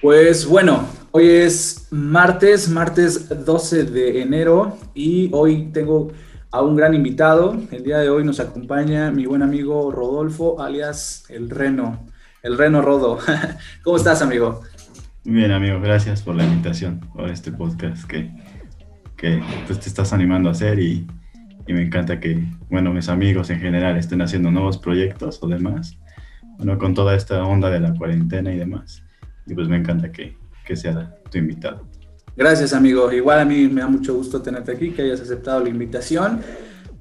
Pues bueno, hoy es martes, martes 12 de enero y hoy tengo a un gran invitado. El día de hoy nos acompaña mi buen amigo Rodolfo, alias El Reno, El Reno Rodo. ¿Cómo estás, amigo? Bien, amigo, gracias por la invitación, por este podcast que, que pues, te estás animando a hacer y, y me encanta que, bueno, mis amigos en general estén haciendo nuevos proyectos o demás bueno, con toda esta onda de la cuarentena y demás. Y pues me encanta que, que sea tu invitado. Gracias, amigo. Igual a mí me da mucho gusto tenerte aquí, que hayas aceptado la invitación.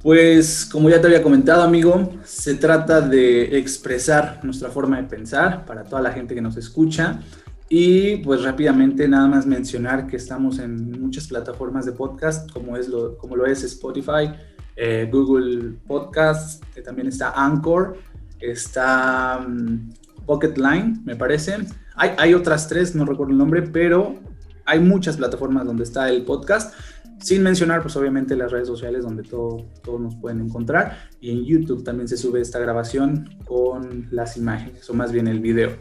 Pues como ya te había comentado, amigo, se trata de expresar nuestra forma de pensar para toda la gente que nos escucha. Y pues rápidamente nada más mencionar que estamos en muchas plataformas de podcast, como, es lo, como lo es Spotify, eh, Google Podcasts, que también está Anchor está um, Pocket Line, me parece. Hay, otras tres, no recuerdo el nombre, pero hay muchas plataformas donde está el podcast, sin mencionar, pues obviamente las redes sociales donde todos todo nos pueden encontrar. Y en YouTube también se sube esta grabación con las imágenes, o más bien el video.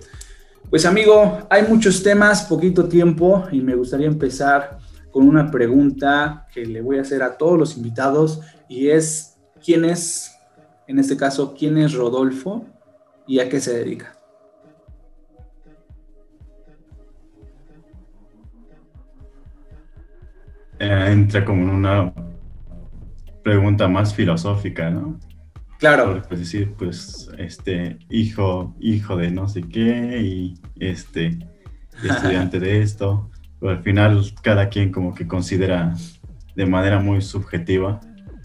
Pues amigo, hay muchos temas, poquito tiempo, y me gustaría empezar con una pregunta que le voy a hacer a todos los invitados, y es, ¿quién es en este caso, quién es Rodolfo y a qué se dedica. Eh, entra como en una pregunta más filosófica, ¿no? Claro. Pues decir, pues, este, hijo, hijo de no sé qué, y este, estudiante de esto. Pero al final, cada quien como que considera de manera muy subjetiva.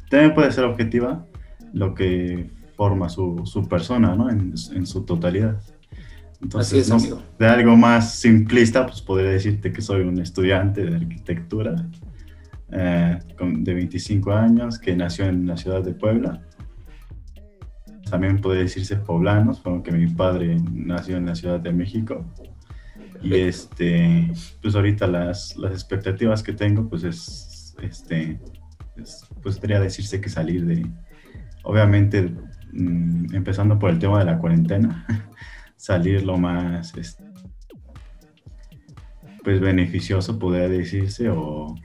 También puede ser objetiva, lo que forma su, su persona, ¿no? En, en, su totalidad. Entonces, Así es, de algo más simplista, pues podría decirte que soy un estudiante de arquitectura eh, de 25 años que nació en la ciudad de Puebla. También podría decirse poblanos, porque mi padre nació en la Ciudad de México. Y este, pues ahorita las, las expectativas que tengo, pues es, este, pues podría decirse que salir de, obviamente, mm, empezando por el tema de la cuarentena, salir lo más este, pues beneficioso, podría decirse, o,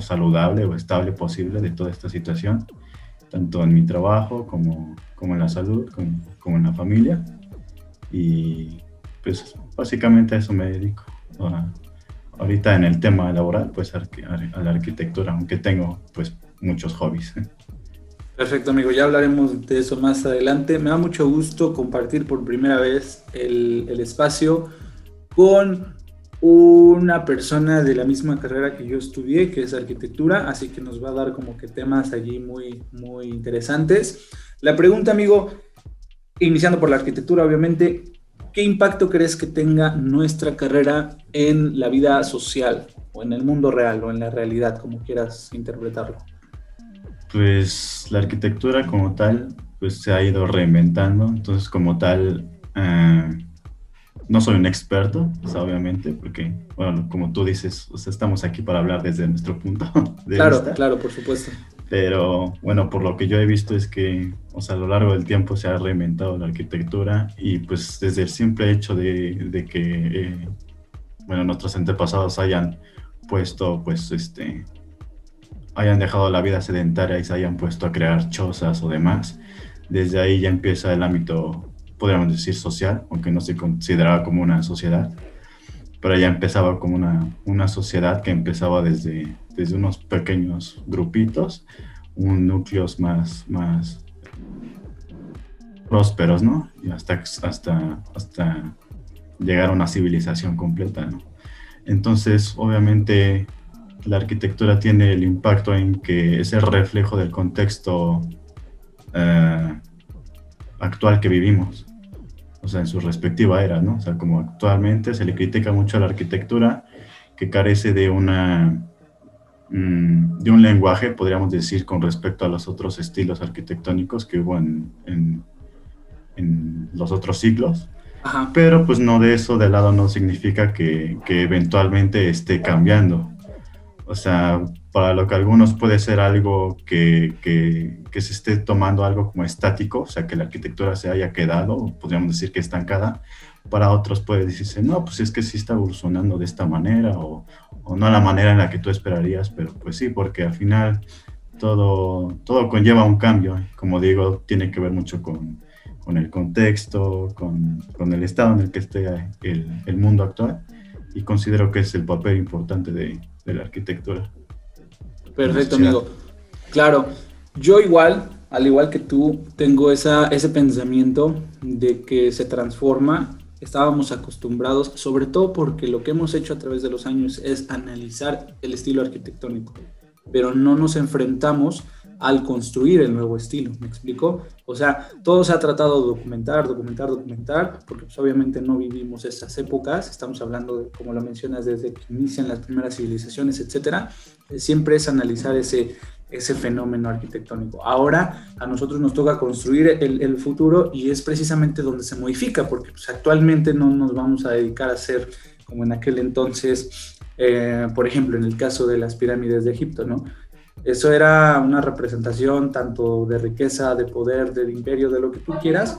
saludable o estable posible de toda esta situación, tanto en mi trabajo como, como en la salud, como, en la familia. Y pues básicamente a eso me dedico. ahorita en el tema laboral, pues a la arquitectura, aunque tengo pues muchos hobbies. Perfecto, amigo. Ya hablaremos de eso más adelante. Me da mucho gusto compartir por primera vez el, espacio con una persona de la misma carrera que yo estudié, que es arquitectura, así que nos va a dar como que temas allí muy, muy interesantes. La pregunta, amigo, iniciando por la arquitectura, obviamente, ¿qué impacto crees que tenga nuestra carrera en la vida social o en el mundo real o en la realidad, como quieras interpretarlo? Pues la arquitectura como tal, pues se ha ido reinventando, entonces como tal, eh, no soy un experto, pues, obviamente, porque, bueno, como tú dices, estamos aquí para hablar desde nuestro punto de claro, vista. Claro, por supuesto. Pero, bueno, por lo que yo he visto es que, o sea, a lo largo del tiempo se ha reinventado la arquitectura y pues desde el simple hecho de, que, eh, bueno, nuestros antepasados hayan puesto, pues, este, hayan dejado la vida sedentaria y se hayan puesto a crear chozas o demás. Desde ahí ya empieza el ámbito, podríamos decir, social, aunque no se consideraba como una sociedad, pero ya empezaba como una, una sociedad que empezaba desde, desde unos pequeños grupitos, un núcleos más, más prósperos, ¿no? Y hasta, hasta, hasta llegar a una civilización completa, ¿no? Entonces, obviamente, la arquitectura tiene el impacto en que es el reflejo del contexto eh, actual que vivimos, o sea, en su respectiva era, ¿no? O sea, como actualmente se le critica mucho a la arquitectura que carece de una mm, de un lenguaje, podríamos decir, con respecto a los otros estilos arquitectónicos que hubo en, en, los otros siglos. Pero pues no de eso de lado no significa que, que eventualmente esté cambiando. O sea, para lo que algunos puede ser algo que, que, se esté tomando algo como estático, o sea, que la arquitectura se haya quedado, podríamos decir que estancada, para otros puede decirse, no, pues es que sí está evolucionando de esta manera o, o no la manera en la que tú esperarías, pero pues sí, porque al final todo, todo conlleva un cambio, como digo, tiene que ver mucho con, con el contexto, con, con, el estado en el que esté el, el, mundo actual y considero que es el papel importante de, de la arquitectura. Perfecto, amigo. Claro, yo igual, al igual que tú, tengo esa, ese pensamiento de que se transforma. Estábamos acostumbrados, sobre todo porque lo que hemos hecho a través de los años es analizar el estilo arquitectónico, pero no nos enfrentamos al construir el nuevo estilo, ¿me explico? O sea, todo se ha tratado de documentar, documentar, documentar, porque pues, obviamente no vivimos esas épocas, estamos hablando, de, como lo mencionas, desde que inician las primeras civilizaciones, etcétera, siempre es analizar ese, ese fenómeno arquitectónico. Ahora a nosotros nos toca construir el, el futuro y es precisamente donde se modifica, porque pues, actualmente no nos vamos a dedicar a hacer como en aquel entonces, eh, por ejemplo, en el caso de las pirámides de Egipto, ¿no? Eso era una representación tanto de riqueza, de poder, del imperio, de lo que tú quieras.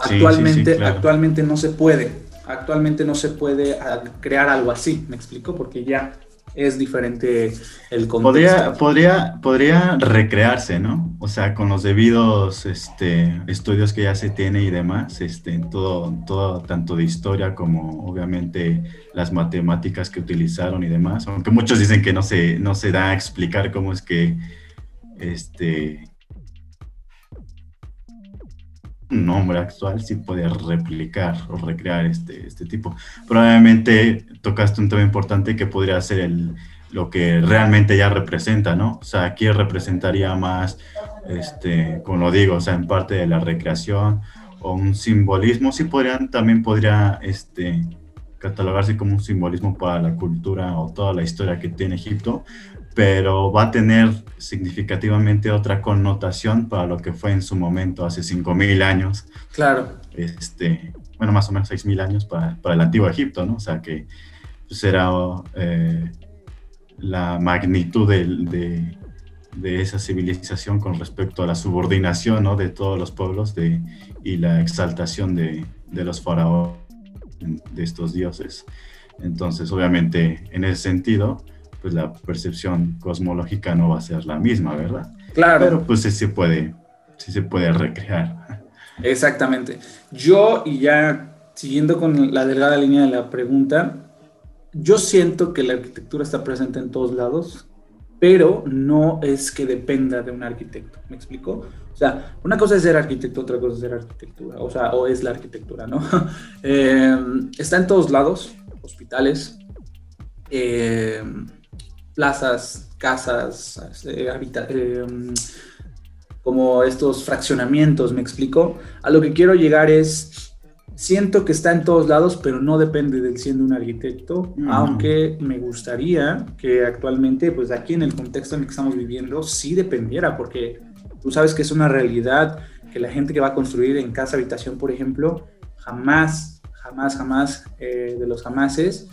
Actualmente, actualmente no se puede. Actualmente no se puede ah, crear algo así, ¿me explico? Porque ya es diferente el contexto. Podría, podría, podría recrearse, ¿no? O sea, con los debidos este, estudios que ya se tiene y demás, este, todo, todo, tanto de historia como obviamente las matemáticas que utilizaron y demás, aunque muchos dicen que no se, no se da a explicar cómo es que este, nombre actual sí puede replicar o recrear este, este tipo. Probablemente tocaste un tema importante que podría ser el, lo que realmente ya representa, ¿no? O sea, aquí representaría más, este, como lo digo, o sea, en parte de la recreación o un simbolismo, sí podrían, también podría, este, catalogarse como un simbolismo para la cultura o toda la historia que tiene Egipto, pero va a tener significativamente otra connotación para lo que fue en su momento hace 5.000 años. Claro. Este, bueno, más o menos 6.000 años para, para, el antiguo Egipto, ¿no? O sea que pues, era eh, la magnitud de, de, de, esa civilización con respecto a la subordinación ¿no? de todos los pueblos de, y la exaltación de, de los faraones, de estos dioses. Entonces, obviamente, en ese sentido, pues la percepción cosmológica no va a ser la misma, ¿verdad? Claro. Pero pues sí se puede, sí se puede recrear. Exactamente. Yo, y ya siguiendo con la delgada línea de la pregunta, yo siento que la arquitectura está presente en todos lados, pero no es que dependa de un arquitecto. ¿Me explico? O sea, una cosa es ser arquitecto, otra cosa es ser arquitectura, o sea, o es la arquitectura, ¿no? Eh, está en todos lados, hospitales, eh, plazas, casas, eh, eh, como estos fraccionamientos, me explico. A lo que quiero llegar es, siento que está en todos lados, pero no depende del siendo un arquitecto, aunque me gustaría que actualmente, pues aquí en el contexto en el que estamos viviendo, sí dependiera, porque tú sabes que es una realidad que la gente que va a construir en casa habitación, por ejemplo, jamás, jamás, jamás eh, de los jamases,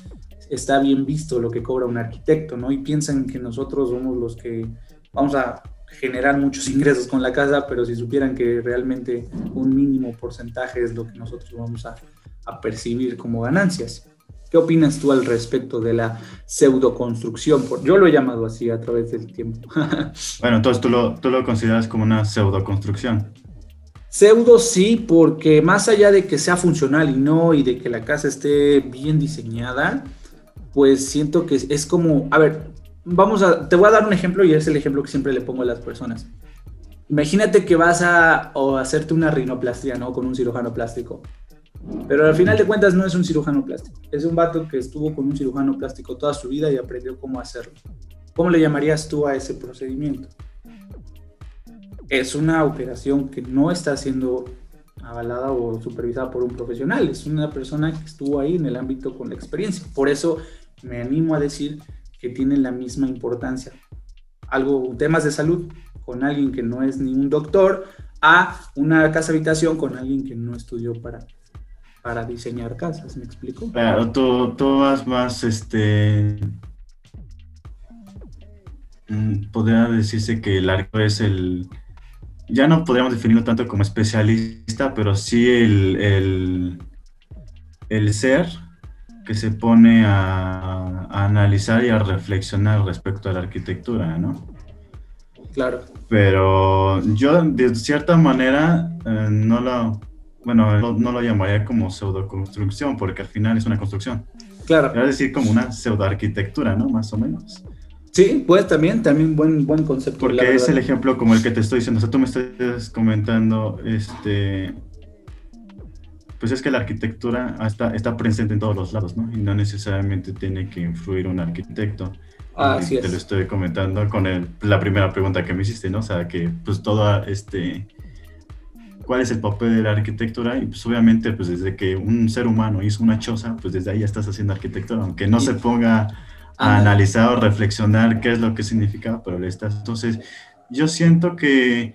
está bien visto lo que cobra un arquitecto, ¿no? Y piensan que nosotros somos los que vamos a generar muchos ingresos con la casa, pero si supieran que realmente un mínimo porcentaje es lo que nosotros vamos a, a percibir como ganancias. ¿Qué opinas tú al respecto de la pseudoconstrucción? Yo lo he llamado así a través del tiempo. bueno, entonces tú lo, tú lo consideras como una pseudoconstrucción. Pseudo sí, porque más allá de que sea funcional y no, y de que la casa esté bien diseñada, pues siento que es como, a ver, vamos a, te voy a dar un ejemplo y es el ejemplo que siempre le pongo a las personas. Imagínate que vas a hacerte una rinoplastia, ¿no? Con un cirujano plástico. Pero al final de cuentas no es un cirujano plástico. Es un vato que estuvo con un cirujano plástico toda su vida y aprendió cómo hacerlo. ¿Cómo le llamarías tú a ese procedimiento? Es una operación que no está siendo avalada o supervisada por un profesional. Es una persona que estuvo ahí en el ámbito con la experiencia. Por eso me animo a decir que tienen la misma importancia. Algo, temas de salud con alguien que no es ni un doctor, a una casa habitación con alguien que no estudió para, para diseñar casas, ¿me explico? Claro, tú, vas más, este, mm, podría decirse que el arco es el, ya no podríamos definirlo tanto como especialista, pero sí el, el, el ser que se pone a, analizar y a reflexionar respecto a la arquitectura, ¿no? Claro. Pero yo, de cierta manera, eh, no lo, bueno, no, lo llamaría como pseudoconstrucción, porque al final es una construcción. Claro. Es decir, como una pseudoarquitectura, ¿no? Más o menos. Sí, pues también, también buen, buen concepto. Porque es el ejemplo como el que te estoy diciendo. O sea, tú me estás comentando, este, pues es que la arquitectura está, está presente en todos los lados, ¿no? Y no necesariamente tiene que influir un arquitecto. Ah, así te lo estoy comentando con el, la primera pregunta que me hiciste, ¿no? O sea, que pues todo este... ¿Cuál es el papel de la arquitectura? Y pues obviamente, pues desde que un ser humano hizo una choza, pues desde ahí ya estás haciendo arquitectura, aunque no se ponga a analizar o reflexionar qué es lo que significa, pero le estás. Entonces, yo siento que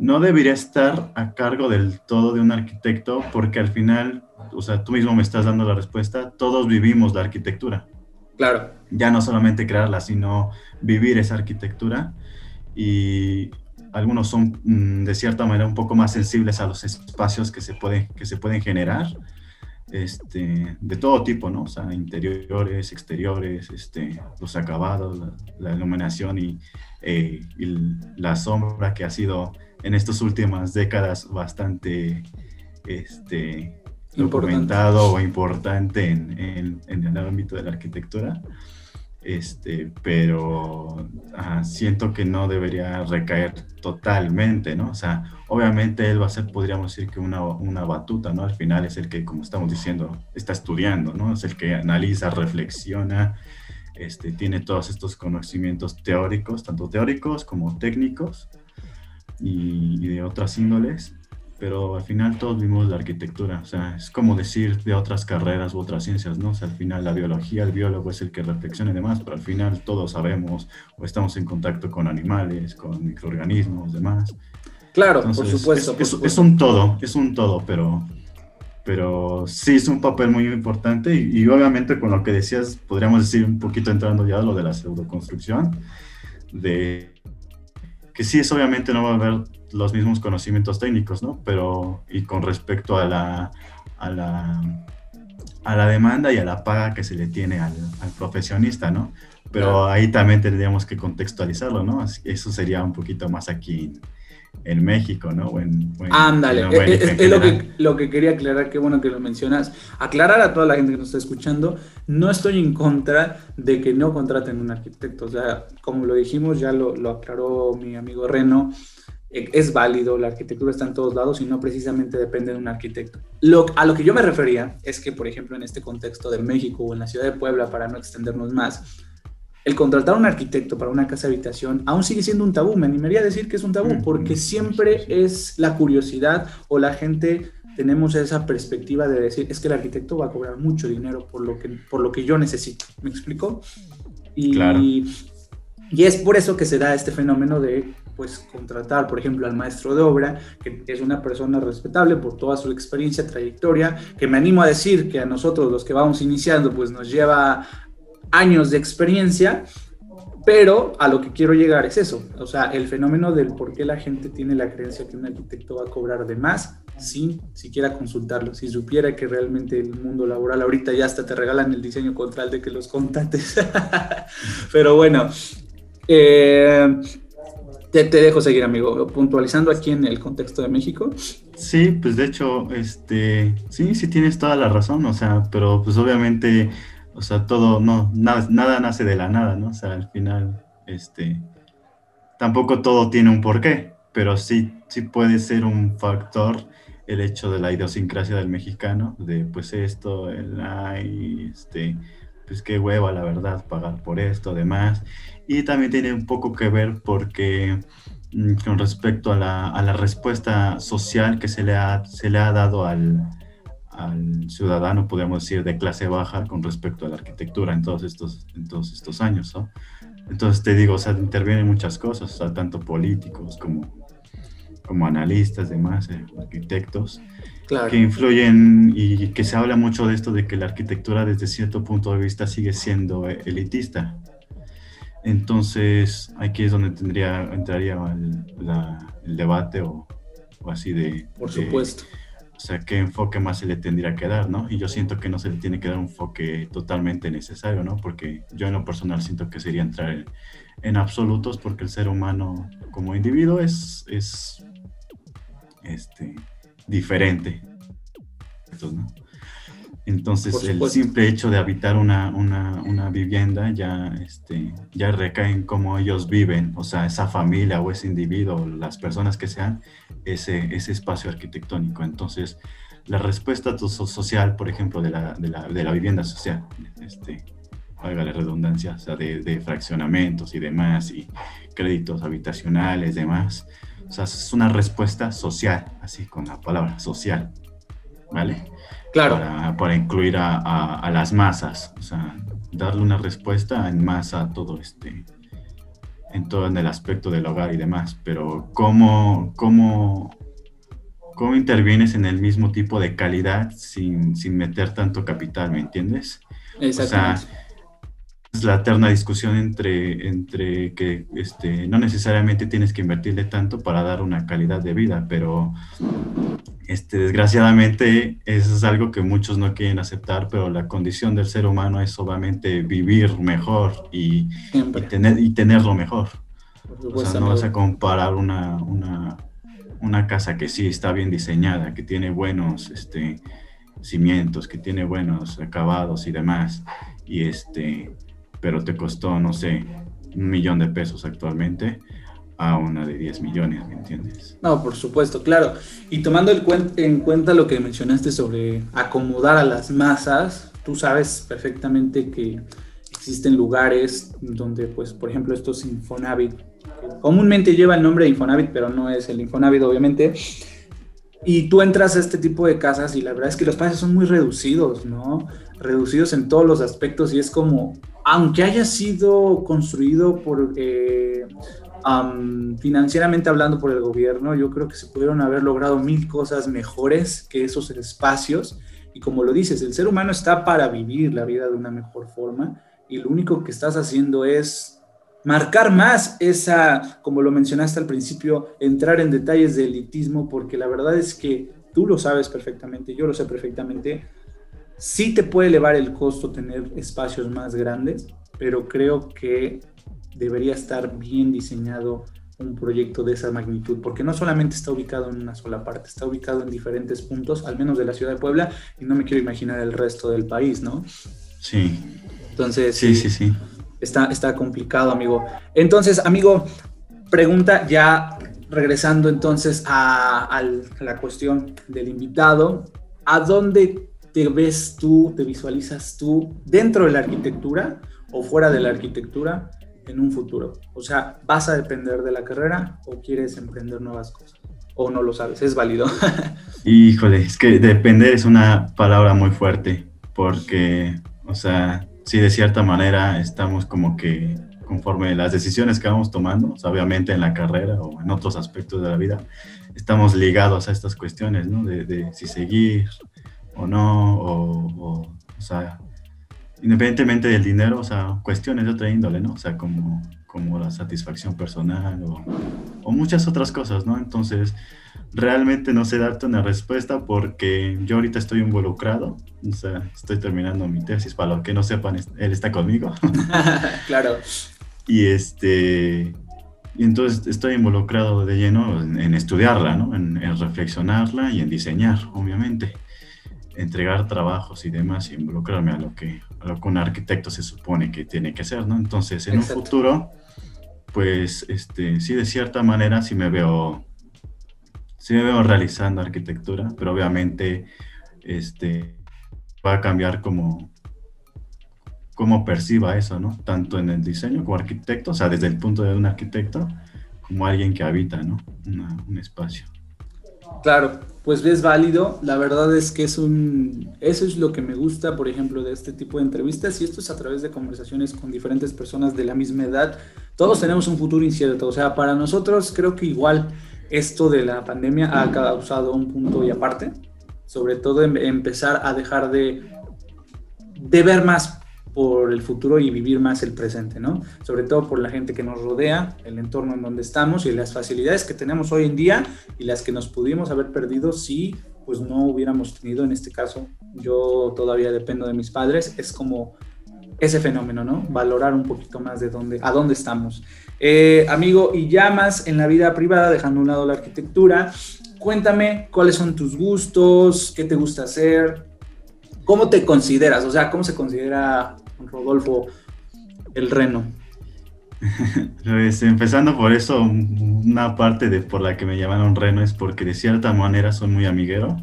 no debería estar a cargo del todo de un arquitecto porque al final, o sea, tú mismo me estás dando la respuesta, todos vivimos la arquitectura. Claro. Ya no solamente crearla, sino vivir esa arquitectura y algunos son mm, de cierta manera un poco más sensibles a los espacios que se, pueden, que se pueden generar. Este, de todo tipo, ¿no? O sea, interiores, exteriores, este, los acabados, la, iluminación y, eh, y, la sombra que ha sido en estas últimas décadas bastante este, documentado o importante en, en, el ámbito de la arquitectura. Este, pero siento que no debería recaer totalmente, ¿no? O sea, obviamente él va a ser, podríamos decir que una, una batuta, ¿no? Al final es el que, como estamos diciendo, está estudiando, ¿no? Es el que analiza, reflexiona, este, tiene todos estos conocimientos teóricos, tanto teóricos como técnicos, y, de otras índoles, pero al final todos vimos la arquitectura, o sea, es como decir de otras carreras u otras ciencias, ¿no? O sea, al final la biología, el biólogo es el que reflexiona y demás, pero al final todos sabemos o estamos en contacto con animales, con microorganismos, demás. Claro, por, supuesto, es, un todo, es un todo, pero, pero sí es un papel muy importante y, y, obviamente con lo que decías, podríamos decir un poquito entrando ya a lo de la pseudoconstrucción, de que sí es obviamente no va a haber los mismos conocimientos técnicos, ¿no? Pero, y con respecto a la, a la, a la demanda y a la paga que se le tiene al, al profesionista, ¿no? Pero ahí también tendríamos que contextualizarlo, ¿no? Eso sería un poquito más aquí en México, ¿no? Ándale, es, lo, que, lo que quería aclarar, qué bueno que lo mencionas. Aclarar a toda la gente que nos está escuchando, no estoy en contra de que no contraten un arquitecto. O sea, como lo dijimos, ya lo, lo aclaró mi amigo Reno, eh, es válido, la arquitectura está en todos lados y no precisamente depende de un arquitecto. Lo, a lo que yo me refería es que, por ejemplo, en este contexto de México o en la ciudad de Puebla, para no extendernos más, el contratar a un arquitecto para una casa habitación aún sigue siendo un tabú. Me animaría a decir que es un tabú mm, porque mm, siempre es la curiosidad o la gente tenemos esa perspectiva de decir es que el arquitecto va a cobrar mucho dinero por lo que, por lo que yo necesito. ¿Me explico? Y, claro. y es por eso que se da este fenómeno de pues contratar, por ejemplo, al maestro de obra, que es una persona respetable por toda su experiencia, trayectoria, que me animo a decir que a nosotros los que vamos iniciando, pues nos lleva años de experiencia, pero a lo que quiero llegar es eso, o sea, el fenómeno del por qué la gente tiene la creencia que un arquitecto va a cobrar de más sin siquiera consultarlo. Si supiera que realmente el mundo laboral ahorita ya hasta te regalan el diseño contral de que los contates. pero bueno, eh, te, te, dejo seguir, amigo, puntualizando aquí en el contexto de México. Sí, pues de hecho, este, sí, sí tienes toda la razón, o sea, pero pues obviamente o sea, todo, no, nada, nada nace de la nada, ¿no? O sea, al final, este, tampoco todo tiene un porqué, pero sí, sí puede ser un factor el hecho de la idiosincrasia del mexicano, de pues esto, el ay, este, pues qué hueva la verdad pagar por esto, demás. Y también tiene un poco que ver porque mm, con respecto a la, a la respuesta social que se le ha, se le ha dado al, al ciudadano, podríamos decir, de clase baja con respecto a la arquitectura en todos estos, en todos estos años. ¿no? Entonces te digo, o sea, intervienen muchas cosas, o sea, tanto políticos como, como analistas, demás, eh, arquitectos, que influyen y que se habla mucho de esto de que la arquitectura desde cierto punto de vista sigue siendo elitista. Entonces, aquí es donde tendría, entraría el, debate o, así de... Por supuesto. O sea, qué enfoque más se le tendría que dar, ¿no? Y yo siento que no se le tiene que dar un enfoque totalmente necesario, ¿no? Porque yo en lo personal siento que sería entrar en, en absolutos porque el ser humano como individuo es, es este, diferente. Entonces, el simple hecho de habitar una, una, vivienda ya, este, ya recae en cómo ellos viven, o sea, esa familia o ese individuo, las personas que sean, ese, ese espacio arquitectónico. Entonces, la respuesta social, por ejemplo, de la, de la, de la vivienda social, este, valga la redundancia, o sea, de, de, fraccionamientos y demás, y créditos habitacionales, demás. O sea, es una respuesta social, así con la palabra social, ¿vale? Claro. Para, para incluir a, a, las masas, o sea, darle una respuesta en masa a todo este, en todo en el aspecto del hogar y demás, pero ¿cómo, cómo, cómo intervienes en el mismo tipo de calidad sin, sin meter tanto capital, ¿me entiendes? La eterna discusión entre, entre que este, no necesariamente tienes que invertirle tanto para dar una calidad de vida, pero este, desgraciadamente eso es algo que muchos no quieren aceptar, pero la condición del ser humano es obviamente vivir mejor y, tener, y tenerlo mejor. O sea, no vas a comparar una, una, una, casa que sí está bien diseñada, que tiene buenos este, cimientos, que tiene buenos acabados y demás, y este pero te costó, no sé, un millón de pesos actualmente a una de 10 millones, ¿me entiendes? No, por supuesto, claro. Y tomando en cuenta lo que mencionaste sobre acomodar a las masas, tú sabes perfectamente que existen lugares donde, pues, por ejemplo, estos Infonavit, comúnmente lleva el nombre de Infonavit, pero no es el Infonavit, obviamente, y tú entras a este tipo de casas y la verdad es que los precios son muy reducidos, ¿no? Reducidos en todos los aspectos y es como, aunque haya sido construido por, eh, financieramente hablando por el gobierno, yo creo que se pudieron haber logrado mil cosas mejores que esos espacios. Y como lo dices, el ser humano está para vivir la vida de una mejor forma y lo único que estás haciendo es marcar más esa, como lo mencionaste al principio, entrar en detalles de elitismo, porque la verdad es que tú lo sabes perfectamente, yo lo sé perfectamente, sí te puede elevar el costo tener espacios más grandes, pero creo que debería estar bien diseñado un proyecto de esa magnitud, porque no solamente está ubicado en una sola parte, está ubicado en diferentes puntos, al menos de la ciudad de Puebla, y no me quiero imaginar el resto del país, ¿no? Sí. Entonces, sí, sí, sí está, está complicado, amigo. Entonces, amigo, pregunta ya regresando entonces a, la cuestión del invitado, ¿a dónde te ves tú, te visualizas tú dentro de la arquitectura o fuera de la arquitectura en un futuro? O sea, ¿vas a depender de la carrera o quieres emprender nuevas cosas? ¿O no lo sabes? ¿Es válido? Híjole, es que depender es una palabra muy fuerte porque, o sea, sí, de cierta manera estamos como que conforme las decisiones que vamos tomando, obviamente en la carrera o en otros aspectos de la vida, estamos ligados a estas cuestiones, ¿no? De, si seguir o no, o, o, sea, independientemente del dinero, o sea, cuestiones de otra índole, ¿no? O sea, como, como la satisfacción personal o, o muchas otras cosas, ¿no? Entonces, realmente no sé darte una respuesta porque yo ahorita estoy involucrado, o sea, estoy terminando mi tesis, para los que no sepan, él está conmigo. claro. Y este, y entonces estoy involucrado de lleno en, estudiarla, ¿no? En, reflexionarla y en diseñar, obviamente. Entregar trabajos y demás y involucrarme a lo que, a lo que un arquitecto se supone que tiene que hacer, ¿no? Entonces, en un futuro, pues, este, sí, de cierta manera, sí me veo sí me veo realizando arquitectura, pero obviamente este, va a cambiar como, como perciba eso, ¿no? Tanto en el diseño como arquitecto, o sea, desde el punto de un arquitecto, como alguien que habita, ¿no? un espacio. Claro, pues es válido. La verdad es que es un, eso es lo que me gusta, por ejemplo, de este tipo de entrevistas y esto es a través de conversaciones con diferentes personas de la misma edad. Todos tenemos un futuro incierto, o sea, para nosotros creo que igual esto de la pandemia ha causado un punto y aparte, sobre todo empezar a dejar de, de ver más por el futuro y vivir más el presente, ¿no? Sobre todo por la gente que nos rodea, el entorno en donde estamos y las facilidades que tenemos hoy en día y las que nos pudimos haber perdido si pues no hubiéramos tenido, en este caso, yo todavía dependo de mis padres, es como ese fenómeno, ¿no? Valorar un poquito más de dónde, a dónde estamos. Eh, amigo, y ya más en la vida privada, dejando a un lado la arquitectura, cuéntame cuáles son tus gustos, qué te gusta hacer, cómo te consideras, o sea, cómo se considera Rodolfo el reno. Pues, empezando por eso, una parte de por la que me llamaron reno es porque de cierta manera soy muy amiguero,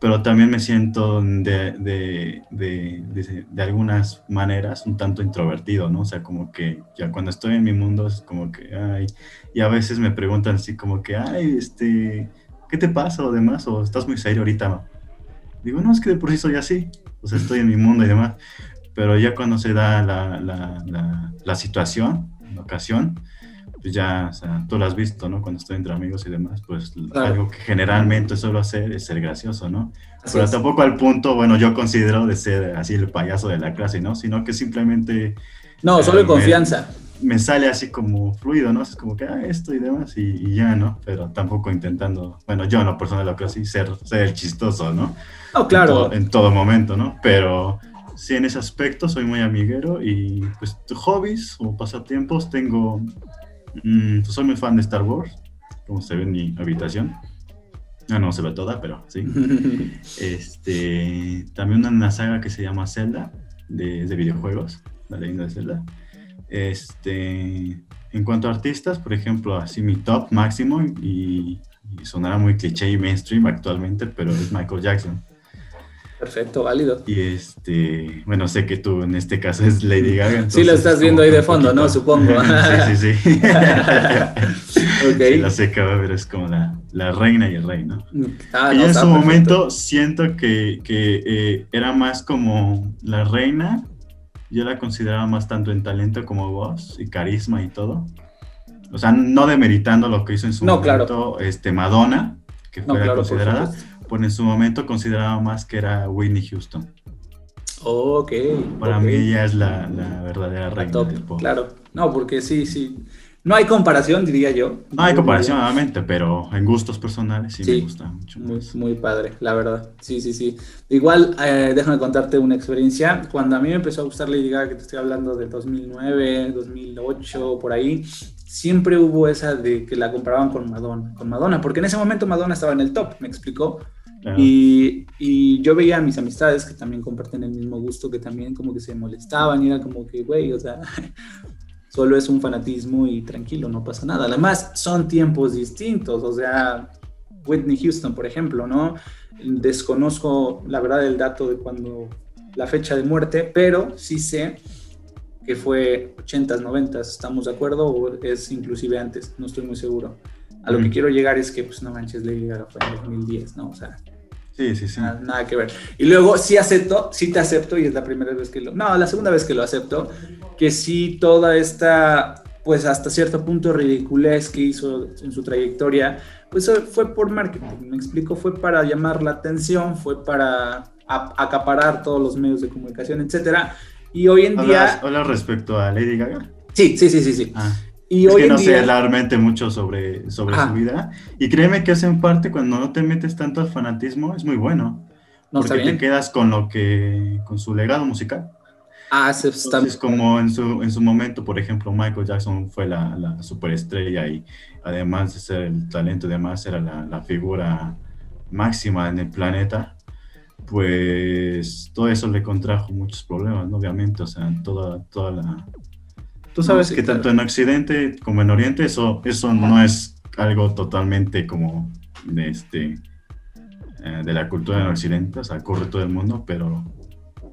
pero también me siento de, de, de, de, algunas maneras un tanto introvertido, ¿no? O sea, como que ya cuando estoy en mi mundo es como que, ay, y a veces me preguntan así como que, ay, este, ¿qué te pasa o demás? O estás muy serio ahorita. Digo, no, es que de por sí soy así, o sea, estoy en mi mundo y demás, pero ya cuando se da la, la, la, situación, la ocasión, pues ya, o sea, tú lo has visto, ¿no? Cuando estoy entre amigos y demás, pues algo que generalmente suelo hacer es ser gracioso, ¿no? Pero tampoco al punto, bueno, yo considero de ser así el payaso de la clase, ¿no? Sino que simplemente... No, solo en eh, confianza. Me sale así como fluido, ¿no? Es como que, ah, esto y demás, y, ya, ¿no? Pero tampoco intentando, bueno, yo en lo personal lo creo así, ser, ser el chistoso, ¿no? Oh, claro. En, todo momento, ¿no? Pero sí, en ese aspecto soy muy amiguero y pues hobbies o pasatiempos tengo, mm, soy muy fan de Star Wars, como se ve en mi habitación. No, no se ve toda, pero sí. este, también una saga que se llama Zelda, de, de videojuegos, la leyenda de Zelda. Este, en cuanto a artistas, por ejemplo, así mi top máximo, y, y sonará muy cliché y mainstream actualmente, pero es Michael Jackson. Perfecto, válido. Y este, bueno, sé que tú en este caso es Lady Gaga. Sí, lo estás viendo ahí de fondo, ¿no? Supongo. sí, sí, sí. ok. Sí, la sé que va a ver, es como la, la, reina y el rey, ¿no? Ah, y en su momento siento que, que eh, era más como la reina. Yo la consideraba más tanto en talento como voz y carisma y todo. O sea, no demeritando lo que hizo en su no, momento claro. este, Madonna, que fue no, claro, considerada pues en su momento consideraba más que era Whitney Houston. ok. Para mí ella es la, la verdadera reina del pop. Claro, no, porque sí, sí. No hay comparación, diría yo. No hay comparación, obviamente, pero en gustos personales sí, me gusta mucho. Muy, muy, padre, la verdad. Sí, sí, sí. Igual, eh, déjame contarte una experiencia. Cuando a mí me empezó a gustar Lady Gaga, que te estoy hablando de 2009, 2008, por ahí, siempre hubo esa de que la comparaban con Madonna, con Madonna, porque en ese momento Madonna estaba en el top, me explicó. Y, y, yo veía a mis amistades que también comparten el mismo gusto, que también como que se molestaban y era como que, güey, o sea, solo es un fanatismo y tranquilo, no pasa nada. Además, son tiempos distintos, o sea, Whitney Houston, por ejemplo, ¿no? Desconozco la verdad el dato de cuando la fecha de muerte, pero sí sé que fue 80s, 90s, ¿estamos de acuerdo? ¿O es inclusive antes? No estoy muy seguro. A lo que quiero llegar es que, pues no manches, Lady Gaga fue en 2010, ¿no? O sea, Sí, sí, sí. Nada, que ver. Y luego sí acepto, sí te acepto, y es la primera vez que lo. No, la segunda vez que lo acepto, que sí toda esta, pues hasta cierto punto ridiculez que hizo en su trayectoria, pues fue por marketing. Me explico, fue para llamar la atención, fue para acaparar todos los medios de comunicación, etcétera. Y hoy en día. Hola respecto a Lady Gaga. Sí, sí, sí, sí, sí. Ah. Y es que no sé realmente mucho sobre, sobre su vida. Y créeme que en parte cuando no te metes tanto al fanatismo es muy bueno. No, porque te quedas con lo que, con su legado musical. Ah, está Entonces, como en su, en su momento, por ejemplo, Michael Jackson fue la, la superestrella y además de ser el talento, además era la, la figura máxima en el planeta, pues todo eso le contrajo muchos problemas, obviamente, o sea, toda, toda la, Tú sabes que tanto en Occidente como en Oriente eso, eso no es algo totalmente como de, este, eh, de la cultura en Occidente, o sea, ocurre todo el mundo, pero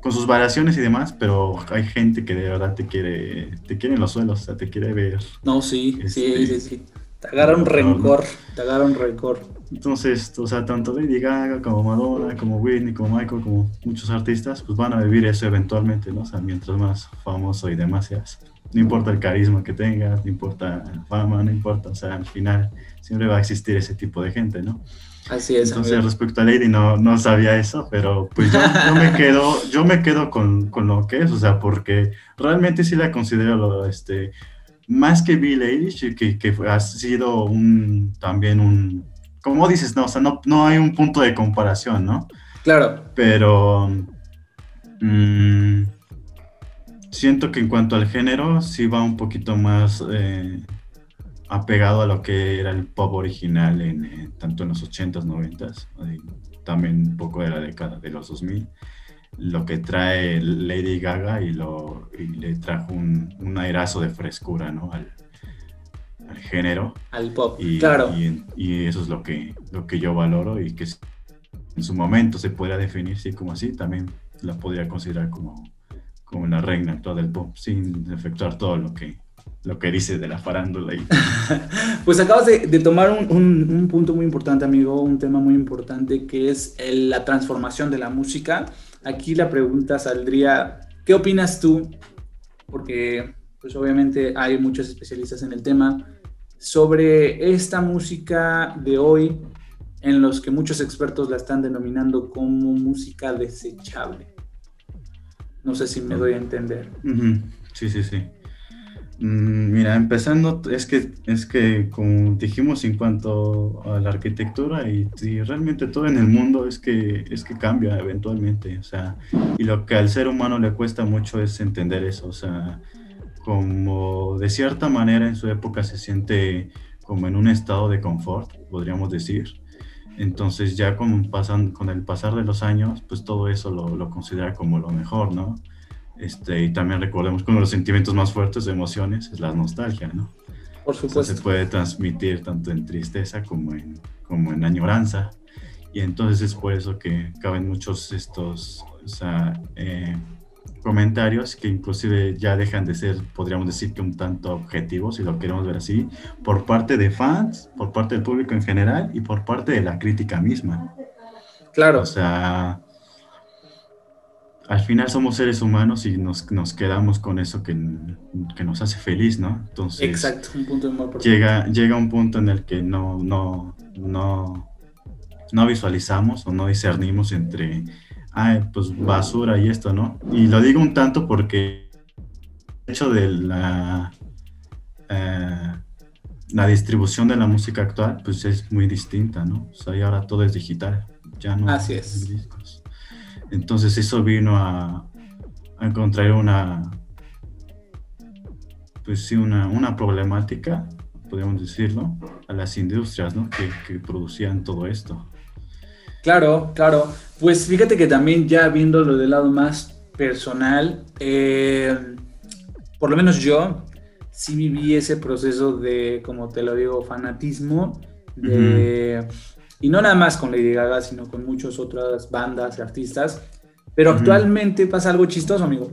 con sus variaciones y demás, pero hay gente que de verdad te quiere, te quiere en los suelos, o sea, te quiere ver. No, sí, sí, este, sí, sí. Te agarra un rencor, te agarra un rencor. Entonces, o sea, tanto Lady Gaga como Madonna, como Whitney, como Michael, como muchos artistas, pues van a vivir eso eventualmente, ¿no? O sea, mientras más famoso y demás seas. No importa el carisma que tengas, no importa la fama, no importa, o sea, al final siempre va a existir ese tipo de gente, ¿no? Así es. Entonces, respecto a Lady, no, no sabía eso, pero pues yo, me quedo, yo me quedo con, con, lo que es, o sea, porque realmente sí la considero este, más que Bill Eilish, que, que ha sido un, también un, como dices, no, o sea, no, no hay un punto de comparación, ¿no? Claro. Pero mmm, siento que en cuanto al género, sí va un poquito más eh, apegado a lo que era el pop original, en, eh, tanto en los 80s, 90s, también un poco de la década de los 2000. Lo que trae Lady Gaga y, lo, le trajo un, un airazo de frescura ¿no? al, al género. Al pop, y, claro. Y, y, eso es lo que, lo que yo valoro y que en su momento se podría definir sí, como así, también la podría considerar como como la reina actual del pop, sin efectuar todo lo que, lo que dice de la farándula. Y... pues acabas de, tomar un, un, un, punto muy importante, amigo, un tema muy importante, que es la transformación de la música. Aquí la pregunta saldría, ¿qué opinas tú? Porque, pues obviamente hay muchos especialistas en el tema, sobre esta música de hoy, en los que muchos expertos la están denominando como música desechable. No sé si me doy a entender. Uh -huh. Sí, sí, sí. Mm, mira, empezando, es que, es que como dijimos en cuanto a la arquitectura y, y, realmente todo en el mundo es que, es que cambia eventualmente, o sea, y lo que al ser humano le cuesta mucho es entender eso, o sea, como de cierta manera en su época se siente como en un estado de confort, podríamos decir, entonces ya con, pasan, con el pasar de los años, pues todo eso lo, lo considera como lo mejor, ¿no? Este, y también recordemos que uno de los sentimientos más fuertes de emociones es la nostalgia, ¿no? Por supuesto. O sea, se puede transmitir tanto en tristeza como en, como en añoranza. Y entonces es por eso que caben muchos estos o sea, eh, comentarios que inclusive ya dejan de ser, podríamos decir que un tanto objetivos, si lo queremos ver así, por parte de fans, por parte del público en general y por parte de la crítica misma. Claro. O sea, al final somos seres humanos y nos, nos quedamos con eso que, que, nos hace feliz, ¿no? Entonces, Exacto, un punto muy llega, llega un punto en el que no, no, no, no visualizamos o no discernimos entre, ay, pues basura y esto, ¿no? Y lo digo un tanto porque el hecho de la, eh, la distribución de la música actual, pues es muy distinta, ¿no? O sea, y ahora todo es digital, ya no Así es. discos. Entonces eso vino a, a encontrar una, pues sí, una, una, problemática, podríamos decirlo, a las industrias ¿no? que, que, producían todo esto. Claro, claro. Pues fíjate que también ya viéndolo del lado más personal, eh, por lo menos yo sí viví ese proceso de, como te lo digo, fanatismo, de... Uh -huh y no nada más con Lady Gaga, sino con muchas otras bandas y artistas. Pero uh -huh. actualmente pasa algo chistoso, amigo.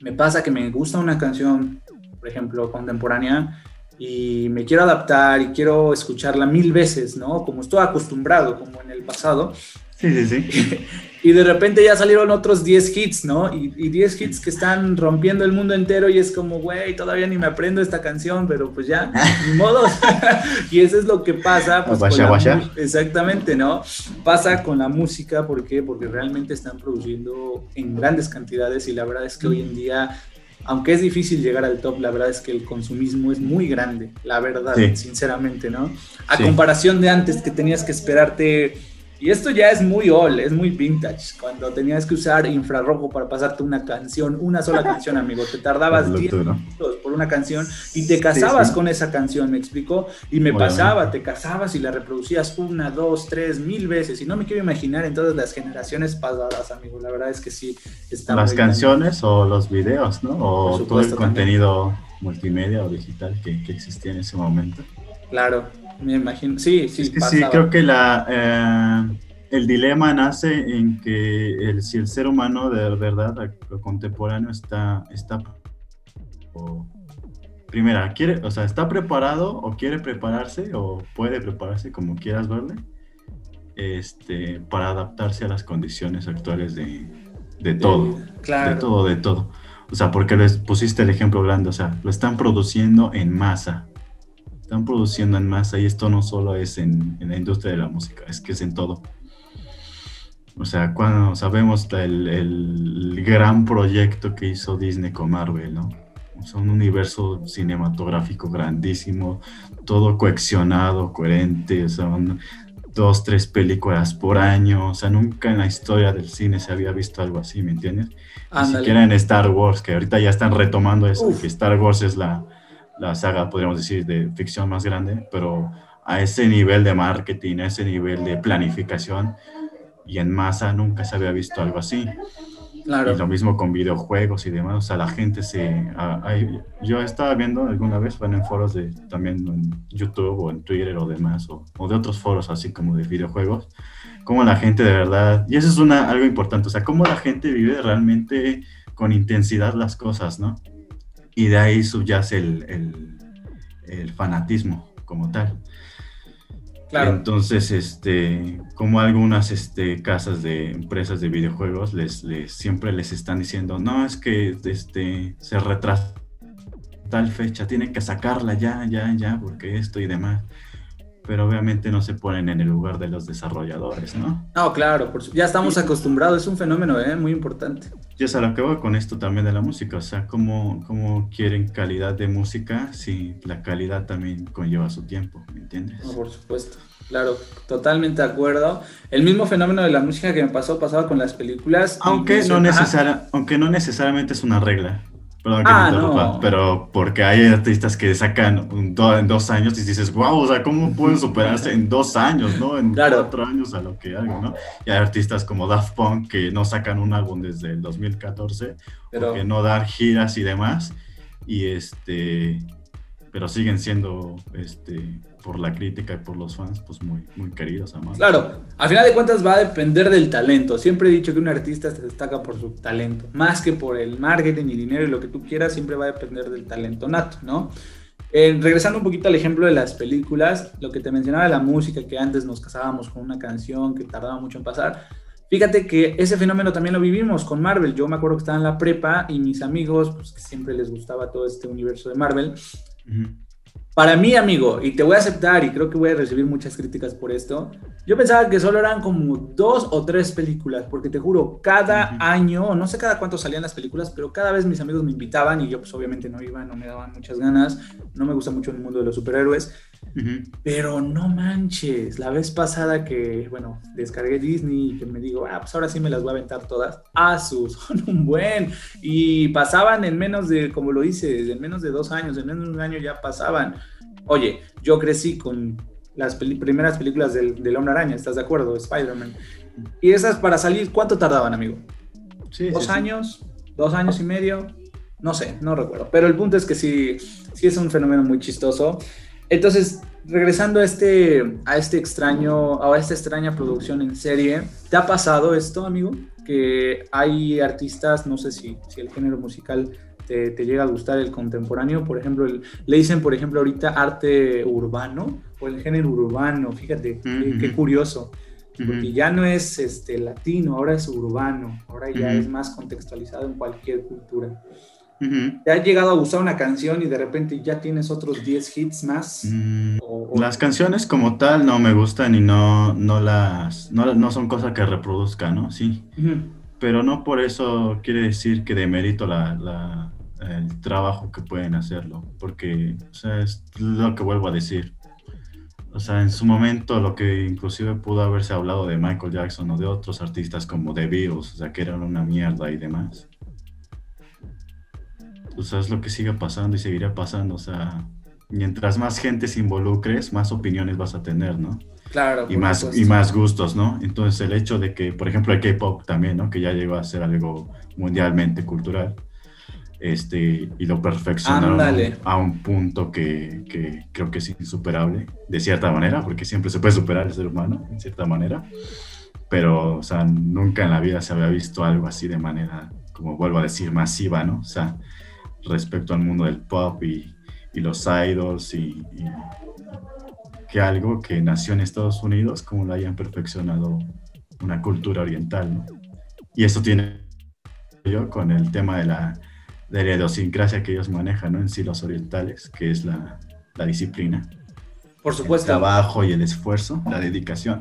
Me pasa que me gusta una canción, por ejemplo, contemporánea, y me quiero adaptar y quiero escucharla mil veces, ¿no? Como estoy acostumbrado, como en el pasado. Sí, sí, sí. y de repente ya salieron otros 10 hits, ¿no? Y, y 10 hits que están rompiendo el mundo entero y es como, güey, todavía ni me aprendo esta canción, pero pues ya, ni modo. y eso es lo que pasa. Pues, guasha, guasha. Exactamente, ¿no? Pasa con la música, ¿por qué? Porque realmente están produciendo en grandes cantidades y la verdad es que hoy en día aunque es difícil llegar al top, la verdad es que el consumismo es muy grande, la verdad, sí. sinceramente, ¿no? A sí. comparación de antes que tenías que esperarte y esto ya es muy old, es muy vintage. Cuando tenías que usar infrarrojo para pasarte una canción, una sola canción, amigo, te tardabas 10 minutos por una canción y te casabas sí, sí. con esa canción, ¿me explico? Y me Obviamente. pasaba, te casabas y la reproducías una, dos, tres, mil veces. Y no me quiero imaginar en todas las generaciones pasadas, amigo. La verdad es que sí. Las canciones o los videos, ¿no? O todo el contenido también. multimedia o digital que, que existía en ese momento. Claro, me imagino. Sí, sí. Es que sí, creo que la, eh, el dilema nace en que el, si el ser humano de verdad, lo contemporáneo, está, está o, primera, quiere, o sea, está preparado o quiere prepararse o puede prepararse, como quieras verle, este, para adaptarse a las condiciones actuales de, de todo. claro. De todo, de todo. O sea, porque les pusiste el ejemplo grande, o sea, lo están produciendo en masa están produciendo en masa y esto no solo es en, la industria de la música, es que es en todo. O sea, cuando sabemos el, el gran proyecto que hizo Disney con Marvel, ¿no? O sea, un universo cinematográfico grandísimo, todo coaccionado, coherente, o sea, dos, tres películas por año, o sea, nunca en la historia del cine se había visto algo así, ¿me entiendes? Ni siquiera en Star Wars, que ahorita ya están retomando eso, que Star Wars es la, la saga, podríamos decir, de ficción más grande, pero a ese nivel de marketing, a ese nivel de planificación y en masa nunca se había visto algo así. Claro. Y lo mismo con videojuegos y demás, o sea, la gente se... yo estaba viendo alguna vez, bueno, en foros de también en YouTube o en Twitter o demás, o, o, de otros foros así como de videojuegos, cómo la gente de verdad, y eso es una, algo importante, o sea, cómo la gente vive realmente con intensidad las cosas, ¿no? Y de ahí subyace el, el, fanatismo como tal. Claro. Entonces, este, como algunas este, casas de empresas de videojuegos les, les, siempre les están diciendo, no, es que este, se retrasa tal fecha, tienen que sacarla ya, ya, ya, porque esto y demás pero obviamente no se ponen en el lugar de los desarrolladores, ¿no? No, claro, por ya estamos acostumbrados, es un fenómeno ¿eh? muy importante. Yo sé lo que voy con esto también de la música, o sea, cómo, cómo quieren calidad de música si la calidad también conlleva su tiempo, ¿me entiendes? No, por supuesto, claro, totalmente de acuerdo. El mismo fenómeno de la música que me pasó pasaba con las películas. Aunque, no, necesara, aunque no necesariamente es una regla. Perdón que ah, no. pero porque hay artistas que sacan un en dos años y dices, wow, o sea, ¿cómo pueden superarse en dos años, no? En cuatro años a lo que hagan, ¿no? Y hay artistas como Daft Punk que no sacan un álbum desde el 2014, pero... que no dan giras y demás, y este, pero siguen siendo, este, por la crítica y por los fans, pues muy, muy queridos, amados. Claro, al final de cuentas va a depender del talento. Siempre he dicho que un artista se destaca por su talento, más que por el marketing y dinero y lo que tú quieras, siempre va a depender del talento nato, ¿no? Eh, regresando un poquito al ejemplo de las películas, lo que te mencionaba de la música, que antes nos casábamos con una canción que tardaba mucho en pasar. Fíjate que ese fenómeno también lo vivimos con Marvel. Yo me acuerdo que estaba en la prepa y mis amigos, pues que siempre les gustaba todo este universo de Marvel, para mí, amigo, y te voy a aceptar y creo que voy a recibir muchas críticas por esto, yo pensaba que solo eran como dos o tres películas, porque te juro, cada año, no sé cada cuánto salían las películas, pero cada vez mis amigos me invitaban y yo pues obviamente no iba, no me daban muchas ganas, no me gusta mucho el mundo de los superhéroes, pero no manches, la vez pasada que, bueno, descargué Disney y que me digo, ah, pues ahora sí me las voy a aventar todas, ah, sus, son un buen, y pasaban en menos de, como lo dices, en menos de dos años, en menos de un año ya pasaban. Oye, yo crecí con las primeras películas del, del, Hombre Araña, ¿estás de acuerdo? Spider-Man. Y esas para salir, ¿cuánto tardaban, amigo? Sí, ¿Dos años? ¿Dos años y medio? No sé, no recuerdo. Pero el punto es que sí, sí es un fenómeno muy chistoso. Entonces, regresando a este, a este extraño, a esta extraña producción en serie, ¿te ha pasado esto, amigo? Que hay artistas, no sé si, si el género musical te, llega a gustar el contemporáneo, por ejemplo, le dicen, por ejemplo, ahorita arte urbano o el género urbano, fíjate, qué, curioso, porque ya no es este, latino, ahora es urbano, ahora ya es más contextualizado en cualquier cultura. ¿Te ha llegado a gustar una canción y de repente ya tienes otros 10 hits más? Mm, las canciones como tal no me gustan y no, no las no, no son cosas que reproduzca, ¿no? Sí. Pero no por eso quiere decir que demerito la, la, el trabajo que pueden hacerlo, porque o sea, es lo que vuelvo a decir. O sea, en su momento lo que inclusive pudo haberse hablado de Michael Jackson o de otros artistas como The Beatles, o sea, que eran una mierda y demás sea, es lo que sigue pasando y seguirá pasando. O sea, mientras más gente se involucres, más opiniones vas a tener, ¿no? Claro. Y más, y más gustos, ¿no? Entonces el hecho de que, por ejemplo, el K-Pop también, ¿no? Que ya llegó a ser algo mundialmente cultural. Este, y lo perfeccionaron a un punto que, que, creo que es insuperable, de cierta manera, porque siempre se puede superar el ser humano, en cierta manera. Pero, o sea, nunca en la vida se había visto algo así de manera, como vuelvo a decir, masiva, ¿no? O sea, respecto al mundo del pop y, los idols y, que algo que nació en Estados Unidos, como lo hayan perfeccionado una cultura oriental. Y eso tiene yo con el tema de la, de la idiosincrasia que ellos manejan ¿no? en sí los orientales, que es la, la disciplina Por supuesto. el trabajo y el esfuerzo, la dedicación.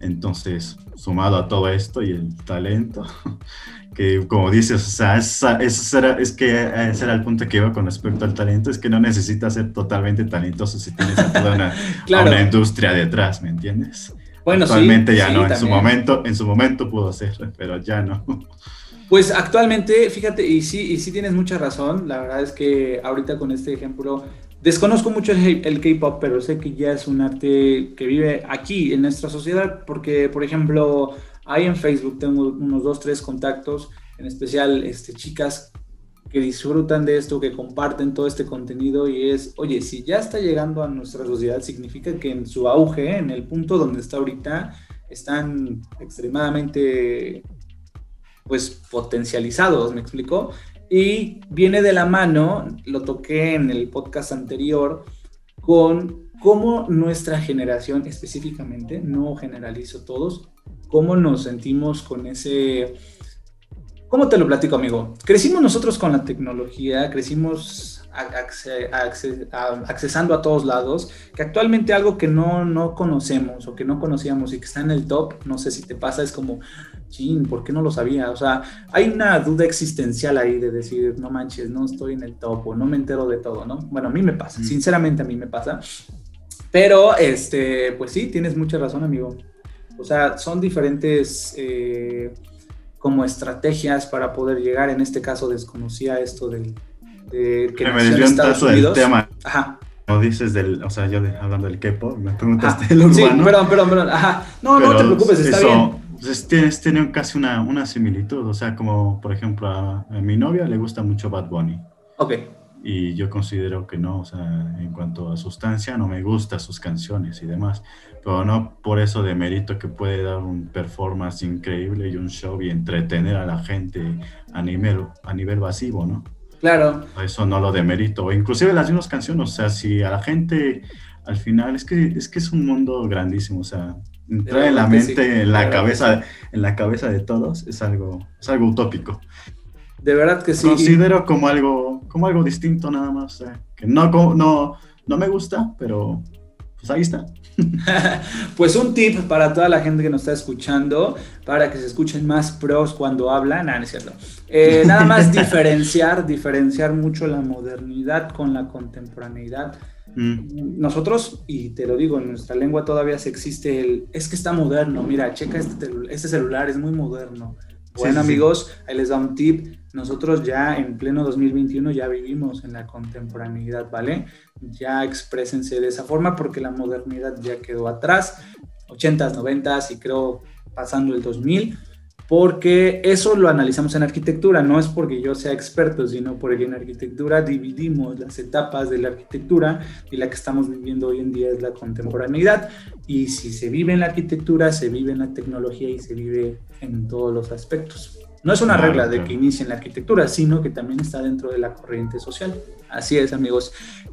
Entonces, sumado a todo esto y el talento, que como dices, o sea, es que ese era el punto que iba con respecto al talento, es que no necesitas ser totalmente talentoso si tienes a toda una, una industria detrás, ¿me entiendes? Bueno, actualmente ya no, en su momento, en su momento pudo ser, pero ya no. Pues actualmente, fíjate, y sí, y sí tienes mucha razón, la verdad es que ahorita con este ejemplo, desconozco mucho el, K-Pop, pero sé que ya es un arte que vive aquí, en nuestra sociedad, porque, por ejemplo, ahí en Facebook tengo unos dos, tres contactos, en especial este, chicas que disfrutan de esto, que comparten todo este contenido y es, oye, si ya está llegando a nuestra sociedad, significa que en su auge, en el punto donde está ahorita, están extremadamente pues potencializados, ¿me explico? Y viene de la mano, lo toqué en el podcast anterior, con cómo nuestra generación específicamente, no generalizo todos, cómo nos sentimos con ese... ¿Cómo te lo platico, amigo? Crecimos nosotros con la tecnología, crecimos accesando a todos lados, que actualmente algo que no, no conocemos o que no conocíamos y que está en el top, no sé si te pasa, es como, chin, ¿por qué no lo sabía? O sea, hay una duda existencial ahí de decir, no manches, no estoy en el top o no me entero de todo, ¿no? Bueno, a mí me pasa, mm. sinceramente a mí me pasa. Pero, este, pues sí, tienes mucha razón, amigo. O sea, son diferentes eh, como estrategias para poder llegar. En este caso desconocía esto del de que me desvió un tanto del tema. Ajá. No dices del, o sea, yo hablando del K-pop, me preguntaste del urbano. Sí, perdón, perdón, perdón. Ajá. No, no te preocupes, está bien. Pues tienes, tiene casi una, una similitud, o sea, como por ejemplo a, a, mi novia le gusta mucho Bad Bunny. Ok y yo considero que no, o sea, en cuanto a sustancia, no me gustan sus canciones y demás, pero no por eso de mérito que puede dar un performance increíble y un show y entretener a la gente a nivel, a nivel vasivo, ¿no? Claro. Eso no lo demerito, inclusive las mismas canciones, o sea, si a la gente al final, es que es, que es un mundo grandísimo, o sea, entrar en la mente, en la cabeza, en la cabeza de todos es algo, es algo utópico. De verdad que sí. Considero como algo, como algo distinto nada más. que no, no, no me gusta, pero pues ahí está. pues un tip para toda la gente que nos está escuchando, para que se escuchen más pros cuando hablan, nada, no es cierto. Eh, nada más diferenciar, diferenciar mucho la modernidad con la contemporaneidad. Mm. Nosotros, y te lo digo, en nuestra lengua todavía se existe el, es que está moderno, mira, checa este, este celular, es muy moderno. Bueno, amigos, ahí les da un tip. Nosotros ya en pleno 2021 ya vivimos en la contemporaneidad, ¿vale? Ya exprésense de esa forma porque la modernidad ya quedó atrás, 80s, 90s y creo pasando el 2000 porque eso lo analizamos en arquitectura, no es porque yo sea experto, sino porque en arquitectura dividimos las etapas de la arquitectura y la que estamos viviendo hoy en día es la contemporaneidad. Y si se vive en la arquitectura, se vive en la tecnología y se vive en todos los aspectos. No es una regla de que inicie en la arquitectura, sino que también está dentro de la corriente social. Así es, amigos.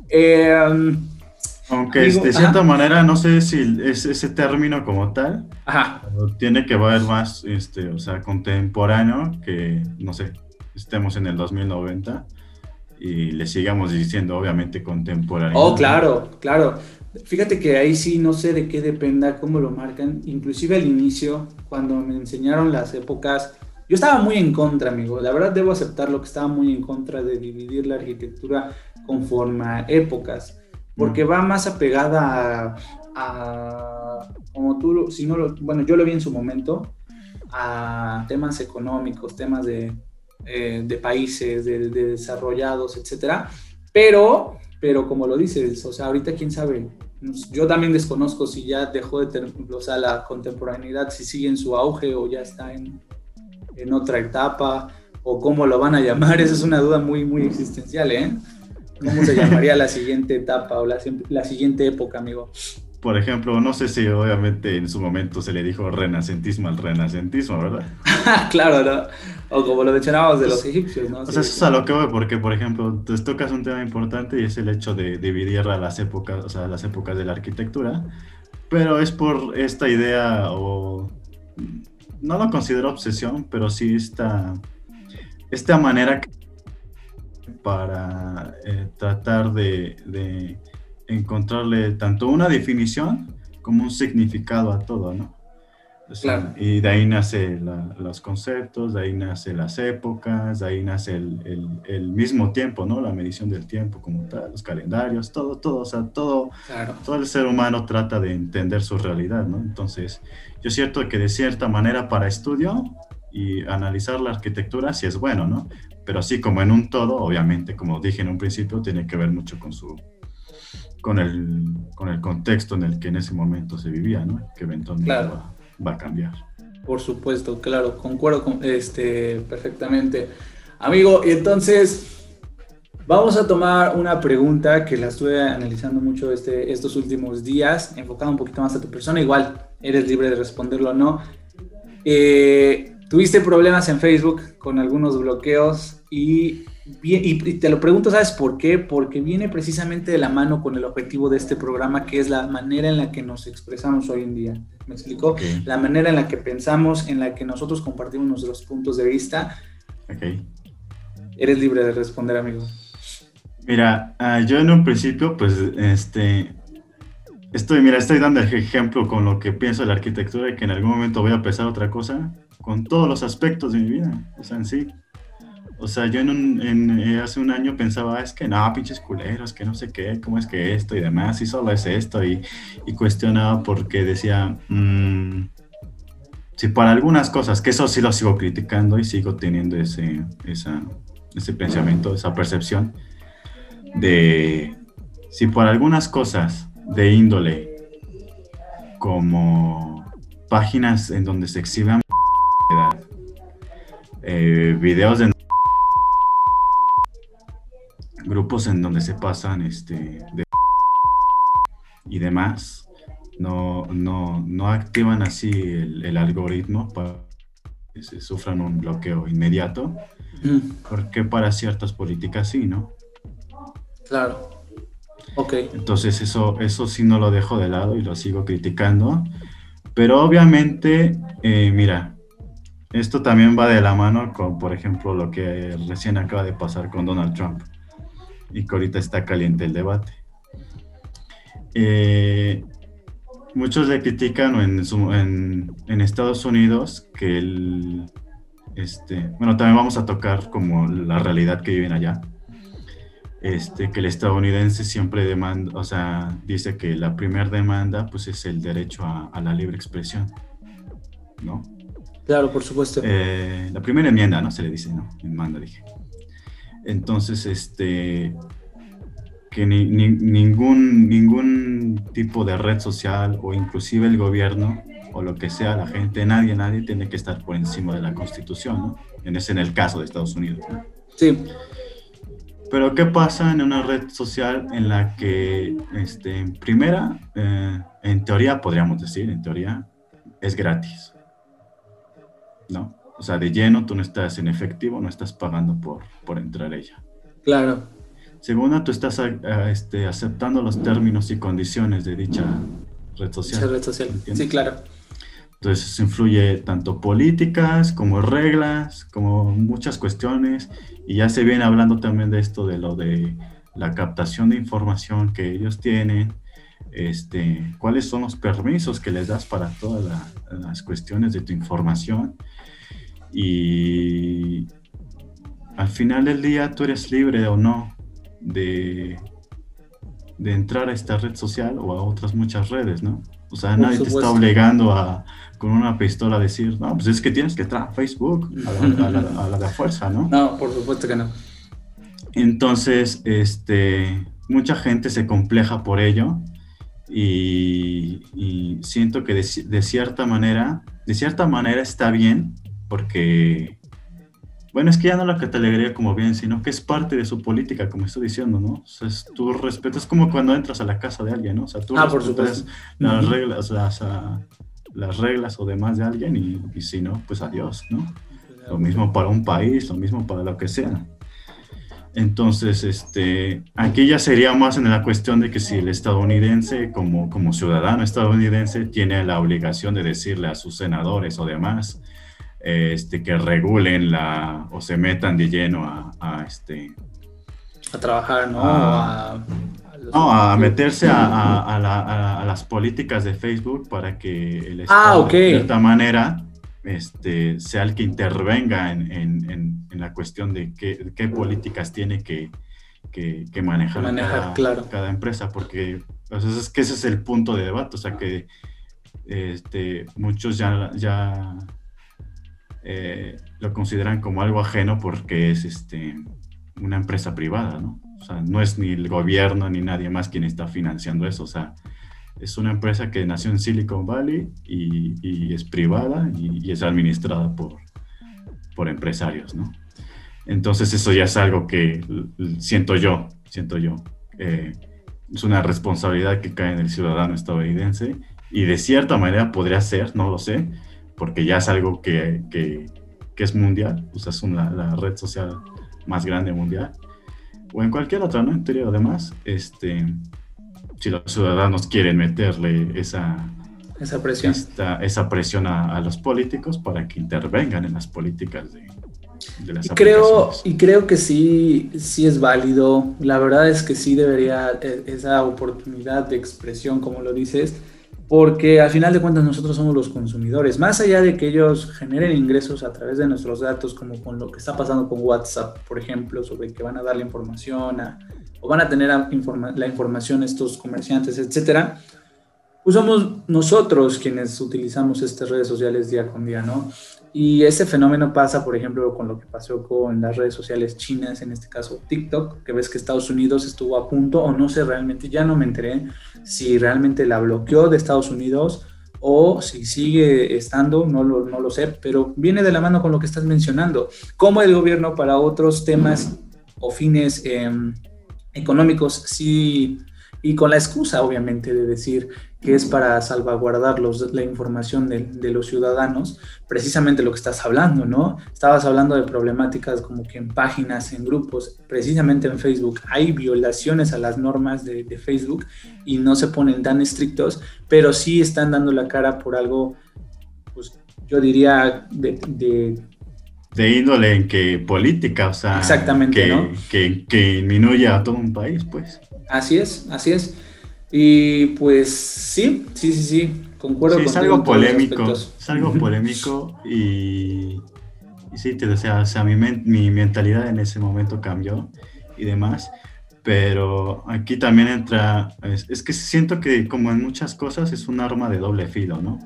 Eh, aunque de cierta manera, no sé si es ese término como tal, tiene que ver más, este, o sea, contemporáneo, que, no sé, estemos en el 2090 y le sigamos diciendo, obviamente, contemporáneo. Oh, claro, claro. Fíjate que ahí sí no sé de qué dependa, cómo lo marcan. Inclusive al inicio, cuando me enseñaron las épocas, yo estaba muy en contra, amigo. La verdad debo aceptar lo que estaba muy en contra de dividir la arquitectura conforme a épocas porque va más apegada a, como tú, si no lo, bueno, yo lo vi en su momento, a temas económicos, temas de, eh, de países, de, desarrollados, etcétera, pero, pero como lo dices, o sea, ahorita quién sabe, yo también desconozco si ya dejó de tener, o sea, la contemporaneidad, si sigue en su auge o ya está en, en otra etapa, o cómo lo van a llamar, esa es una duda muy, muy existencial, ¿eh? ¿Cómo se llamaría la siguiente etapa o la, la, siguiente época, amigo? Por ejemplo, no sé si obviamente en su momento se le dijo renacentismo al renacentismo, ¿verdad? claro, ¿no? O como lo mencionábamos de los egipcios, ¿no? O sea, eso es a lo que voy, porque, por ejemplo, te tocas un tema importante y es el hecho de dividir a las épocas, o sea, las épocas de la arquitectura, pero es por esta idea o... No lo considero obsesión, pero sí esta, esta manera que para eh, tratar de, encontrarle tanto una definición como un significado a todo, ¿no? Y de ahí nace los conceptos, de ahí nace las épocas, de ahí nace el, el, mismo tiempo, ¿no? La medición del tiempo como tal, los calendarios, todo, todo, o sea, todo, todo el ser humano trata de entender su realidad, ¿no? Entonces, yo cierto que de cierta manera para estudio y analizar la arquitectura sí es bueno, ¿no? Pero así como en un todo, obviamente, como dije en un principio, tiene que ver mucho con su con el, con el contexto en el que en ese momento se vivía, ¿no? Que eventualmente va, a cambiar. Por supuesto, claro, concuerdo con, este, perfectamente. Amigo, y entonces vamos a tomar una pregunta que la estuve analizando mucho este, estos últimos días, enfocada un poquito más a tu persona, igual eres libre de responderlo o no. Eh, tuviste problemas en Facebook con algunos bloqueos y y, te lo pregunto, ¿sabes por qué? Porque viene precisamente de la mano con el objetivo de este programa, que es la manera en la que nos expresamos hoy en día. ¿Me explico? La manera en la que pensamos, en la que nosotros compartimos nuestros puntos de vista. Okay. Eres libre de responder, amigo. Mira, ah, yo en un principio, pues, este, estoy, mira, estoy dando ejemplo con lo que pienso de la arquitectura y que en algún momento voy a pensar otra cosa, con todos los aspectos de mi vida, o sea, en sí. O sea, yo en, eh, hace un año pensaba, es que no, pinches culeros, que no sé qué, cómo es que esto y demás, y solo es esto, y, cuestionaba porque decía, mm, si para algunas cosas, que eso sí lo sigo criticando y sigo teniendo ese, ese pensamiento, esa percepción, de si por algunas cosas de índole, como páginas en donde se exhiban eh, videos de grupos en donde se pasan este, y demás, no, no, no activan así el, algoritmo para que se sufran un bloqueo inmediato, porque para ciertas políticas sí, ¿no? Claro. Ok. Entonces eso, eso sí no lo dejo de lado y lo sigo criticando. Pero obviamente, eh, mira, esto también va de la mano con, por ejemplo, lo que recién acaba de pasar con Donald Trump y que ahorita está caliente el debate. Eh, muchos le critican en, Estados Unidos que el, este, bueno, también vamos a tocar como la realidad que viven allá. Este, que el estadounidense siempre demanda, o sea, dice que la primera demanda pues es el derecho a, la libre expresión, ¿no? Claro, por supuesto. Eh, la primera enmienda, ¿no? Se le dice, ¿no? Enmienda, dije. Entonces, este, que ningún, ningún tipo de red social o inclusive el gobierno o lo que sea, la gente, nadie, nadie tiene que estar por encima de la constitución, ¿no? En ese, en el caso de Estados Unidos. Sí. Pero ¿qué pasa en una red social en la que, este, en primera, eh, en teoría, podríamos decir, en teoría, es gratis? ¿No? O sea, de lleno tú no estás en efectivo, no estás pagando por, por entrar a ella. Claro. Segunda, tú estás este, aceptando los términos y condiciones de dicha red social. red social. Sí, claro. Entonces eso influye tanto políticas como reglas, como muchas cuestiones. Y ya se viene hablando también de esto, de lo de la captación de información que ellos tienen, este, cuáles son los permisos que les das para todas las cuestiones de tu información y al final del día tú eres libre o no de, de entrar a esta red social o a otras muchas redes, ¿no? O sea, nadie te está obligando a con una pistola a decir, no, pues es que tienes que entrar a Facebook, a la, de fuerza, ¿no? No, por supuesto que no. Entonces, este, mucha gente se compleja por ello y, siento que de, de, cierta manera, de cierta manera está bien porque, bueno, es que ya no la catalogaría como bien, sino que es parte de su política, como estoy diciendo, ¿no? O sea, tú respetas como cuando entras a la casa de alguien, ¿no? O sea, tú ah, respetas las reglas, las, las reglas o demás de alguien y, y si no, pues adiós, ¿no? Lo mismo para un país, lo mismo para lo que sea. Entonces, este, aquí ya sería más en la cuestión de que si el estadounidense, como, como ciudadano estadounidense, tiene la obligación de decirle a sus senadores o demás, este, que regulen la o se metan de lleno a, este a trabajar, ¿no? A, no, a meterse a, las políticas de Facebook para que el ah, Estado, de cierta manera, este, sea el que intervenga en, la cuestión de qué, políticas tiene que, manejar, cada, empresa, porque es que ese es el punto de debate, o sea que este, muchos ya, ya eh, lo consideran como algo ajeno porque es este, una empresa privada, ¿no? O sea, no es ni el gobierno ni nadie más quien está financiando eso, o sea, es una empresa que nació en Silicon Valley y, es privada y, es administrada por, por empresarios, ¿no? Entonces eso ya es algo que siento yo, siento yo. Eh, es una responsabilidad que cae en el ciudadano estadounidense y de cierta manera podría ser, no lo sé, porque ya es algo que, que, es mundial, o sea, es una, la red social más grande mundial, o en cualquier otra, ¿no? En teoría, además, este, si los ciudadanos quieren meterle esa, esa presión, esa presión a, los políticos para que intervengan en las políticas de, de las y creo Y creo que sí, sí es válido. La verdad es que sí debería e, esa oportunidad de expresión, como lo dices, porque al final de cuentas nosotros somos los consumidores. Más allá de que ellos generen ingresos a través de nuestros datos, como con lo que está pasando con WhatsApp, por ejemplo, sobre que van a darle información o van a tener la información estos comerciantes, etcétera, pues somos nosotros quienes utilizamos estas redes sociales día con día, ¿no? Y ese fenómeno pasa, por ejemplo, con lo que pasó con las redes sociales chinas, en este caso TikTok, que ves que Estados Unidos estuvo a punto, o no sé realmente, ya no me enteré si realmente la bloqueó de Estados Unidos o si sigue estando, no lo, sé, pero viene de la mano con lo que estás mencionando, cómo el gobierno para otros temas o fines... Eh, económicos, sí, y con la excusa, obviamente, de decir que es para salvaguardar la información de, los ciudadanos, precisamente lo que estás hablando, ¿no? Estabas hablando de problemáticas como que en páginas, en grupos, precisamente en Facebook, hay violaciones a las normas de, Facebook y no se ponen tan estrictos, pero sí están dando la cara por algo, pues yo diría, de de índole en que política, o sea, Exactamente, que, ¿no? que, que a todo un país, pues. Así es, así es. Y pues sí, sí, sí, sí, concuerdo sí, Es algo polémico, es algo polémico y, y sí, te, o sea, o sea mi, mi mentalidad en ese momento cambió y demás, pero aquí también entra, es, es que siento que como en muchas cosas es un arma de doble filo, ¿no?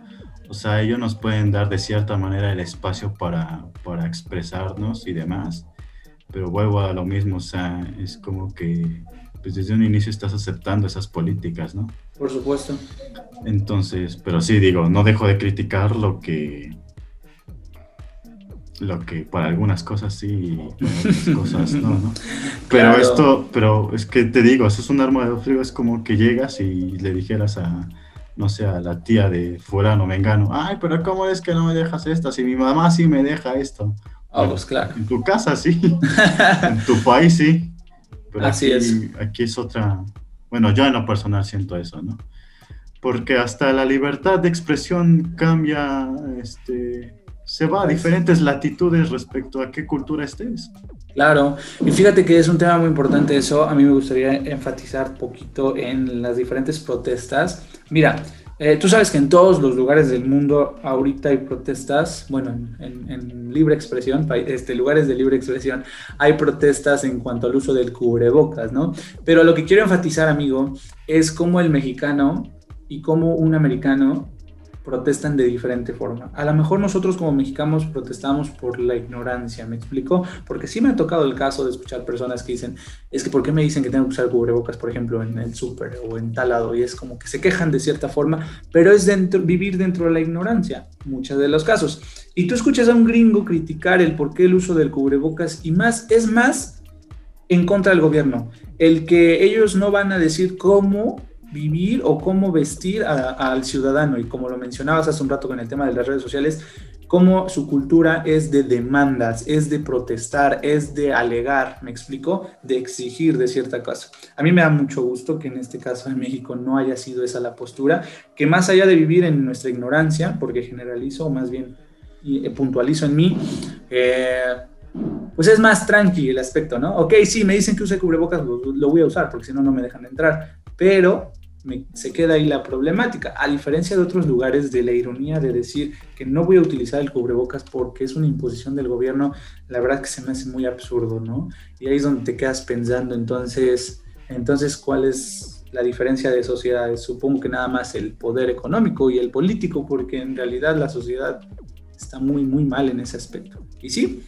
O sea, ellos nos pueden dar de cierta manera el espacio para, para expresarnos y demás, pero vuelvo a lo mismo, o sea, es como que pues desde un inicio estás aceptando esas políticas, ¿no? Por supuesto. Entonces, pero sí digo, no dejo de criticar lo que lo que para algunas cosas sí para otras cosas no, ¿no? Pero esto, pero es que te digo, eso es un arma de frío, es como que llegas y le dijeras a, no sé, a la tía de fulano, vengano, ay, pero ¿cómo es que no me dejas esto? Si mi mamá sí me deja esto. Ah, pues claro. En tu casa sí, en tu país sí. Pero Así aquí, es. Aquí es otra, bueno, yo en lo personal siento eso, ¿no? Porque hasta la libertad de expresión cambia, este, se va a diferentes latitudes respecto a qué cultura estés. Claro, y fíjate que es un tema muy importante eso. A mí me gustaría enfatizar poquito en las diferentes protestas. Mira, eh, tú sabes que en todos los lugares del mundo ahorita hay protestas, bueno, en, libre expresión, este, lugares de libre expresión, hay protestas en cuanto al uso del cubrebocas, ¿no? Pero lo que quiero enfatizar, amigo, es cómo el mexicano y cómo un americano protestan de diferente forma. A lo mejor nosotros como mexicanos protestamos por la ignorancia, ¿me explico? Porque sí me ha tocado el caso de escuchar personas que dicen, es que ¿por qué me dicen que tengo que usar cubrebocas, por ejemplo, en el súper o en tal lado? Y es como que se quejan de cierta forma, pero es dentro, vivir dentro de la ignorancia, muchos de los casos. Y tú escuchas a un gringo criticar el por qué el uso del cubrebocas y más, es más en contra del gobierno. El que ellos no van a decir cómo vivir o cómo vestir al ciudadano. Y como lo mencionabas hace un rato con el tema de las redes sociales, cómo su cultura es de demandas, es de protestar, es de alegar, me explico, de exigir de cierta cosa. A mí me da mucho gusto que en este caso en México no haya sido esa la postura, que más allá de vivir en nuestra ignorancia, porque generalizo, o más bien eh, puntualizo en mí, eh, pues es más tranqui el aspecto, ¿no? Ok, sí, me dicen que use cubrebocas, lo, lo voy a usar porque si no, no me dejan entrar, pero se queda ahí la problemática, a diferencia de otros lugares de la ironía de decir que no voy a utilizar el cubrebocas porque es una imposición del gobierno, la verdad que se me hace muy absurdo, ¿no? Y ahí es donde te quedas pensando, entonces, entonces, ¿cuál es la diferencia de sociedades? Supongo que nada más el poder económico y el político, porque en realidad la sociedad está muy, muy mal en ese aspecto. Y sí,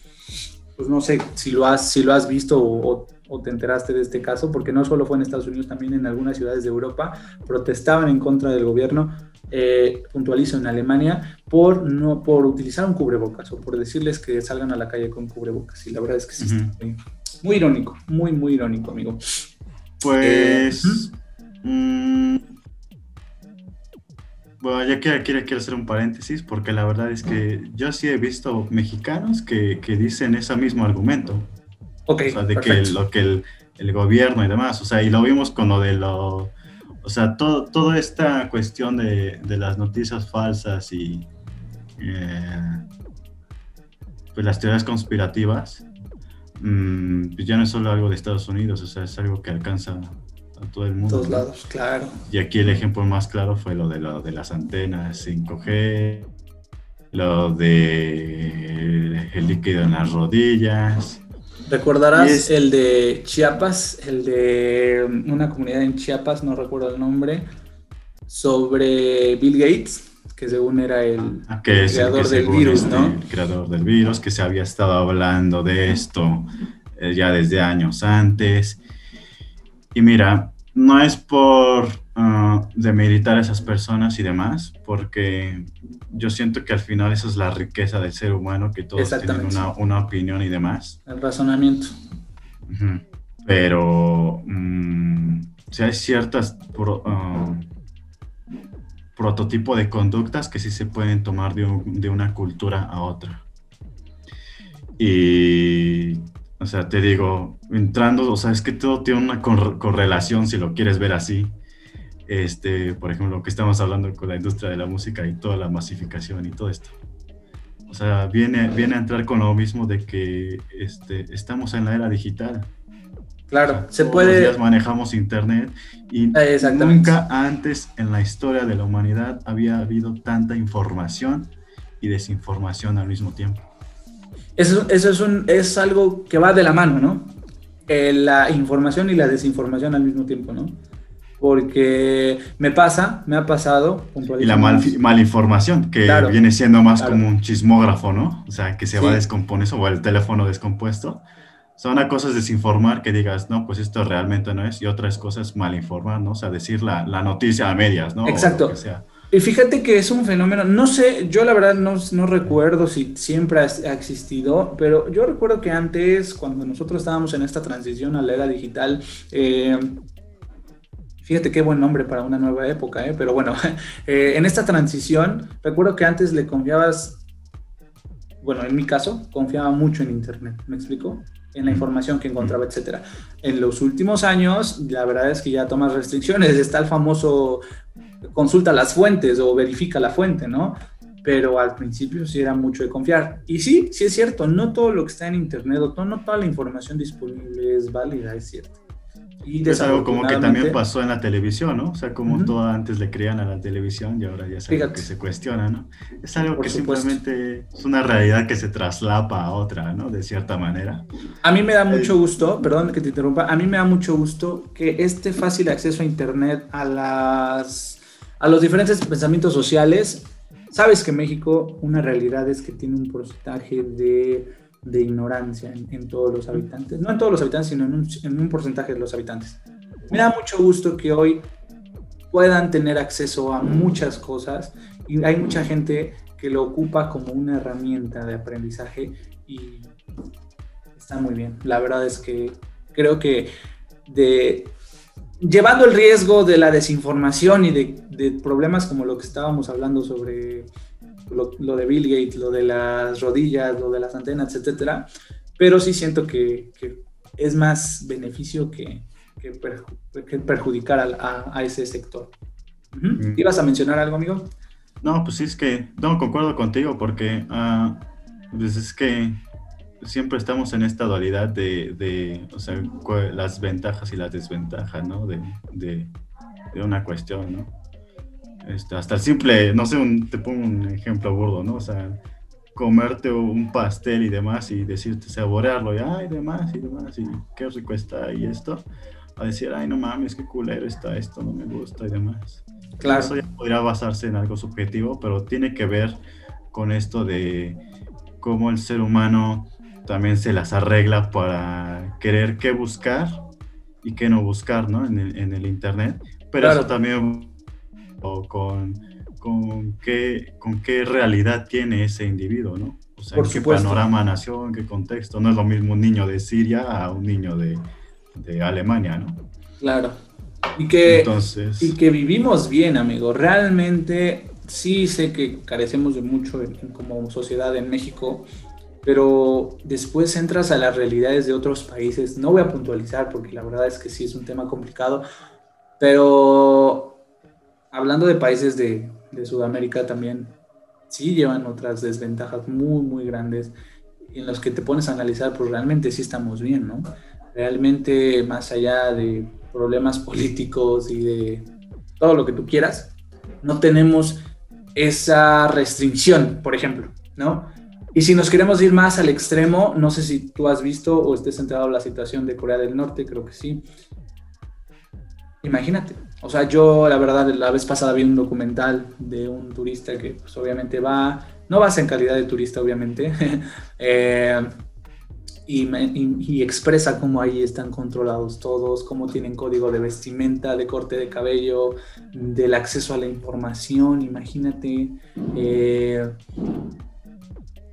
pues no sé si lo has, si lo has visto o, te enteraste de este caso, porque no solo fue en Estados Unidos, también en algunas ciudades de Europa protestaban en contra del gobierno, eh, puntualizo en Alemania, por, no, por utilizar un cubrebocas o por decirles que salgan a la calle con cubrebocas. Y la verdad es que sí, muy, irónico, muy, muy irónico, amigo. Pues... Eh, bueno, ya que quiero, quiero hacer un paréntesis, porque la verdad es que yo sí he visto mexicanos que, que dicen ese mismo argumento. O sea, de que lo que el, el, gobierno y demás, o sea, y lo vimos con lo de lo. O sea, todo, toda esta cuestión de, de las noticias falsas y. Eh, pues las teorías conspirativas, mmm, pues ya no es solo algo de Estados Unidos, o sea, es algo que alcanza todo el mundo. Todos lados, claro. Y aquí el ejemplo más claro fue lo de, lo de las antenas 5G, lo de el líquido en las rodillas. Recordarás el de Chiapas, el de una comunidad en Chiapas, no recuerdo el nombre, sobre Bill Gates, que según era el, ah, creador del virus, ¿no? El creador del virus, que se había estado hablando de esto eh, ya desde años antes. Y mira, no es por uh, demeritar a esas personas y demás, porque yo siento que al final esa es la riqueza del ser humano, que todos tienen una, opinión y demás. El razonamiento. Pero mm, si hay ciertas uh, prototipo de conductas que sí se pueden tomar de, de una cultura a otra. Y o sea, te digo, entrando, o sea, es que todo tiene una correlación si lo quieres ver así. Este, por ejemplo, lo que estamos hablando con la industria de la música y toda la masificación y todo esto. O sea, viene, viene a entrar con lo mismo de que este, estamos en la era digital. Claro, se puede. Los manejamos internet y nunca antes en la historia de la humanidad había habido tanta información y desinformación al mismo tiempo. Eso, eso es, un, es algo que va de la mano, ¿no? Eh, la información y la desinformación al mismo tiempo, ¿no? Porque me pasa, me ha pasado. Y la mal, malinformación, que viene siendo más como un chismógrafo, ¿no? O sea, que se va a descomponer, o el teléfono descompuesto. Son una cosa es desinformar que digas, no, pues esto realmente no es, y otras cosas malinformar, ¿no? O sea, decir la, la noticia a medias, ¿no? Exacto. Y fíjate que es un fenómeno, no sé, yo la verdad no, no recuerdo si siempre ha, existido, pero yo recuerdo que antes, cuando nosotros estábamos en esta transición a la era digital, eh, fíjate qué buen nombre para una nueva época, eh, pero bueno, eh, en esta transición, recuerdo que antes le confiabas, bueno, en mi caso, confiaba mucho en Internet, ¿me explico? en la información que encontraba, etcétera. En los últimos años, la verdad es que ya tomas restricciones. Está el famoso consulta las fuentes o verifica la fuente, ¿no? Pero al principio sí era mucho de confiar. Y sí, sí es cierto, no todo lo que está en Internet o no toda la información disponible es válida, es cierto. Y es algo como que también pasó en la televisión, ¿no? O sea, como todo antes le creían a la televisión y ahora ya es algo que se cuestiona, ¿no? Es algo que simplemente es una realidad que se traslapa a otra, ¿no? De cierta manera. A mí me da mucho gusto, perdón que te interrumpa, a mí me da mucho gusto que este fácil acceso a Internet, a las a los diferentes pensamientos sociales, sabes que México, una realidad es que tiene un porcentaje de, de ignorancia en, todos los habitantes, no en todos los habitantes, sino en un, en un porcentaje de los habitantes. Me da mucho gusto que hoy puedan tener acceso a muchas cosas y hay mucha gente que lo ocupa como una herramienta de aprendizaje y está muy bien. La verdad es que creo que de llevando el riesgo de la desinformación y de, problemas como lo que estábamos hablando sobre lo, de Bill Gates, lo de las rodillas, lo de las antenas, etcétera, pero sí siento que, es más beneficio que, perjudicar a, ese sector. ¿Ibas a mencionar algo, amigo? No, pues sí, es que no concuerdo contigo porque uh, pues es que siempre estamos en esta dualidad de, de o sea, las ventajas y las desventajas, ¿no? De, de, de una cuestión, ¿no? Este, hasta el simple, no sé, te pongo un ejemplo burdo, ¿no? O sea, comerte un pastel y demás y decirte saborearlo y ay, demás y demás y qué rico está y esto, a decir, ay, no mames, qué culero está esto, no me gusta y demás. Claro. Eso ya podría basarse en algo subjetivo, pero tiene que ver con esto de cómo el ser humano también se las arregla para querer qué buscar y qué no buscar, ¿no? En el, en el Internet. Pero eso también con, con, qué, con qué realidad tiene ese individuo, ¿no? O sea, en qué panorama nació, en qué contexto. No es lo mismo un niño de Siria a un niño de, de Alemania, ¿no? Claro. Y que, Entonces... y que vivimos bien, amigo. Realmente sí sé que carecemos de mucho como sociedad en México, pero después entras a las realidades de otros países. No voy a puntualizar porque la verdad es que sí es un tema complicado, pero hablando de países de, de Sudamérica también, sí llevan otras desventajas muy, muy grandes en los que te pones a analizar, pues realmente sí estamos bien, ¿no? Realmente más allá de problemas políticos y de todo lo que tú quieras, no tenemos esa restricción, por ejemplo, ¿no? Y si nos queremos ir más al extremo, no sé si tú has visto o estés enterado en la situación de Corea del Norte, creo que sí. Imagínate, o sea, yo la verdad la vez pasada vi un documental de un turista que pues obviamente va, no vas en calidad de turista obviamente, eh, y, expresa cómo ahí están controlados todos, cómo tienen código de vestimenta, de corte de cabello, del acceso a la información, imagínate. Eh,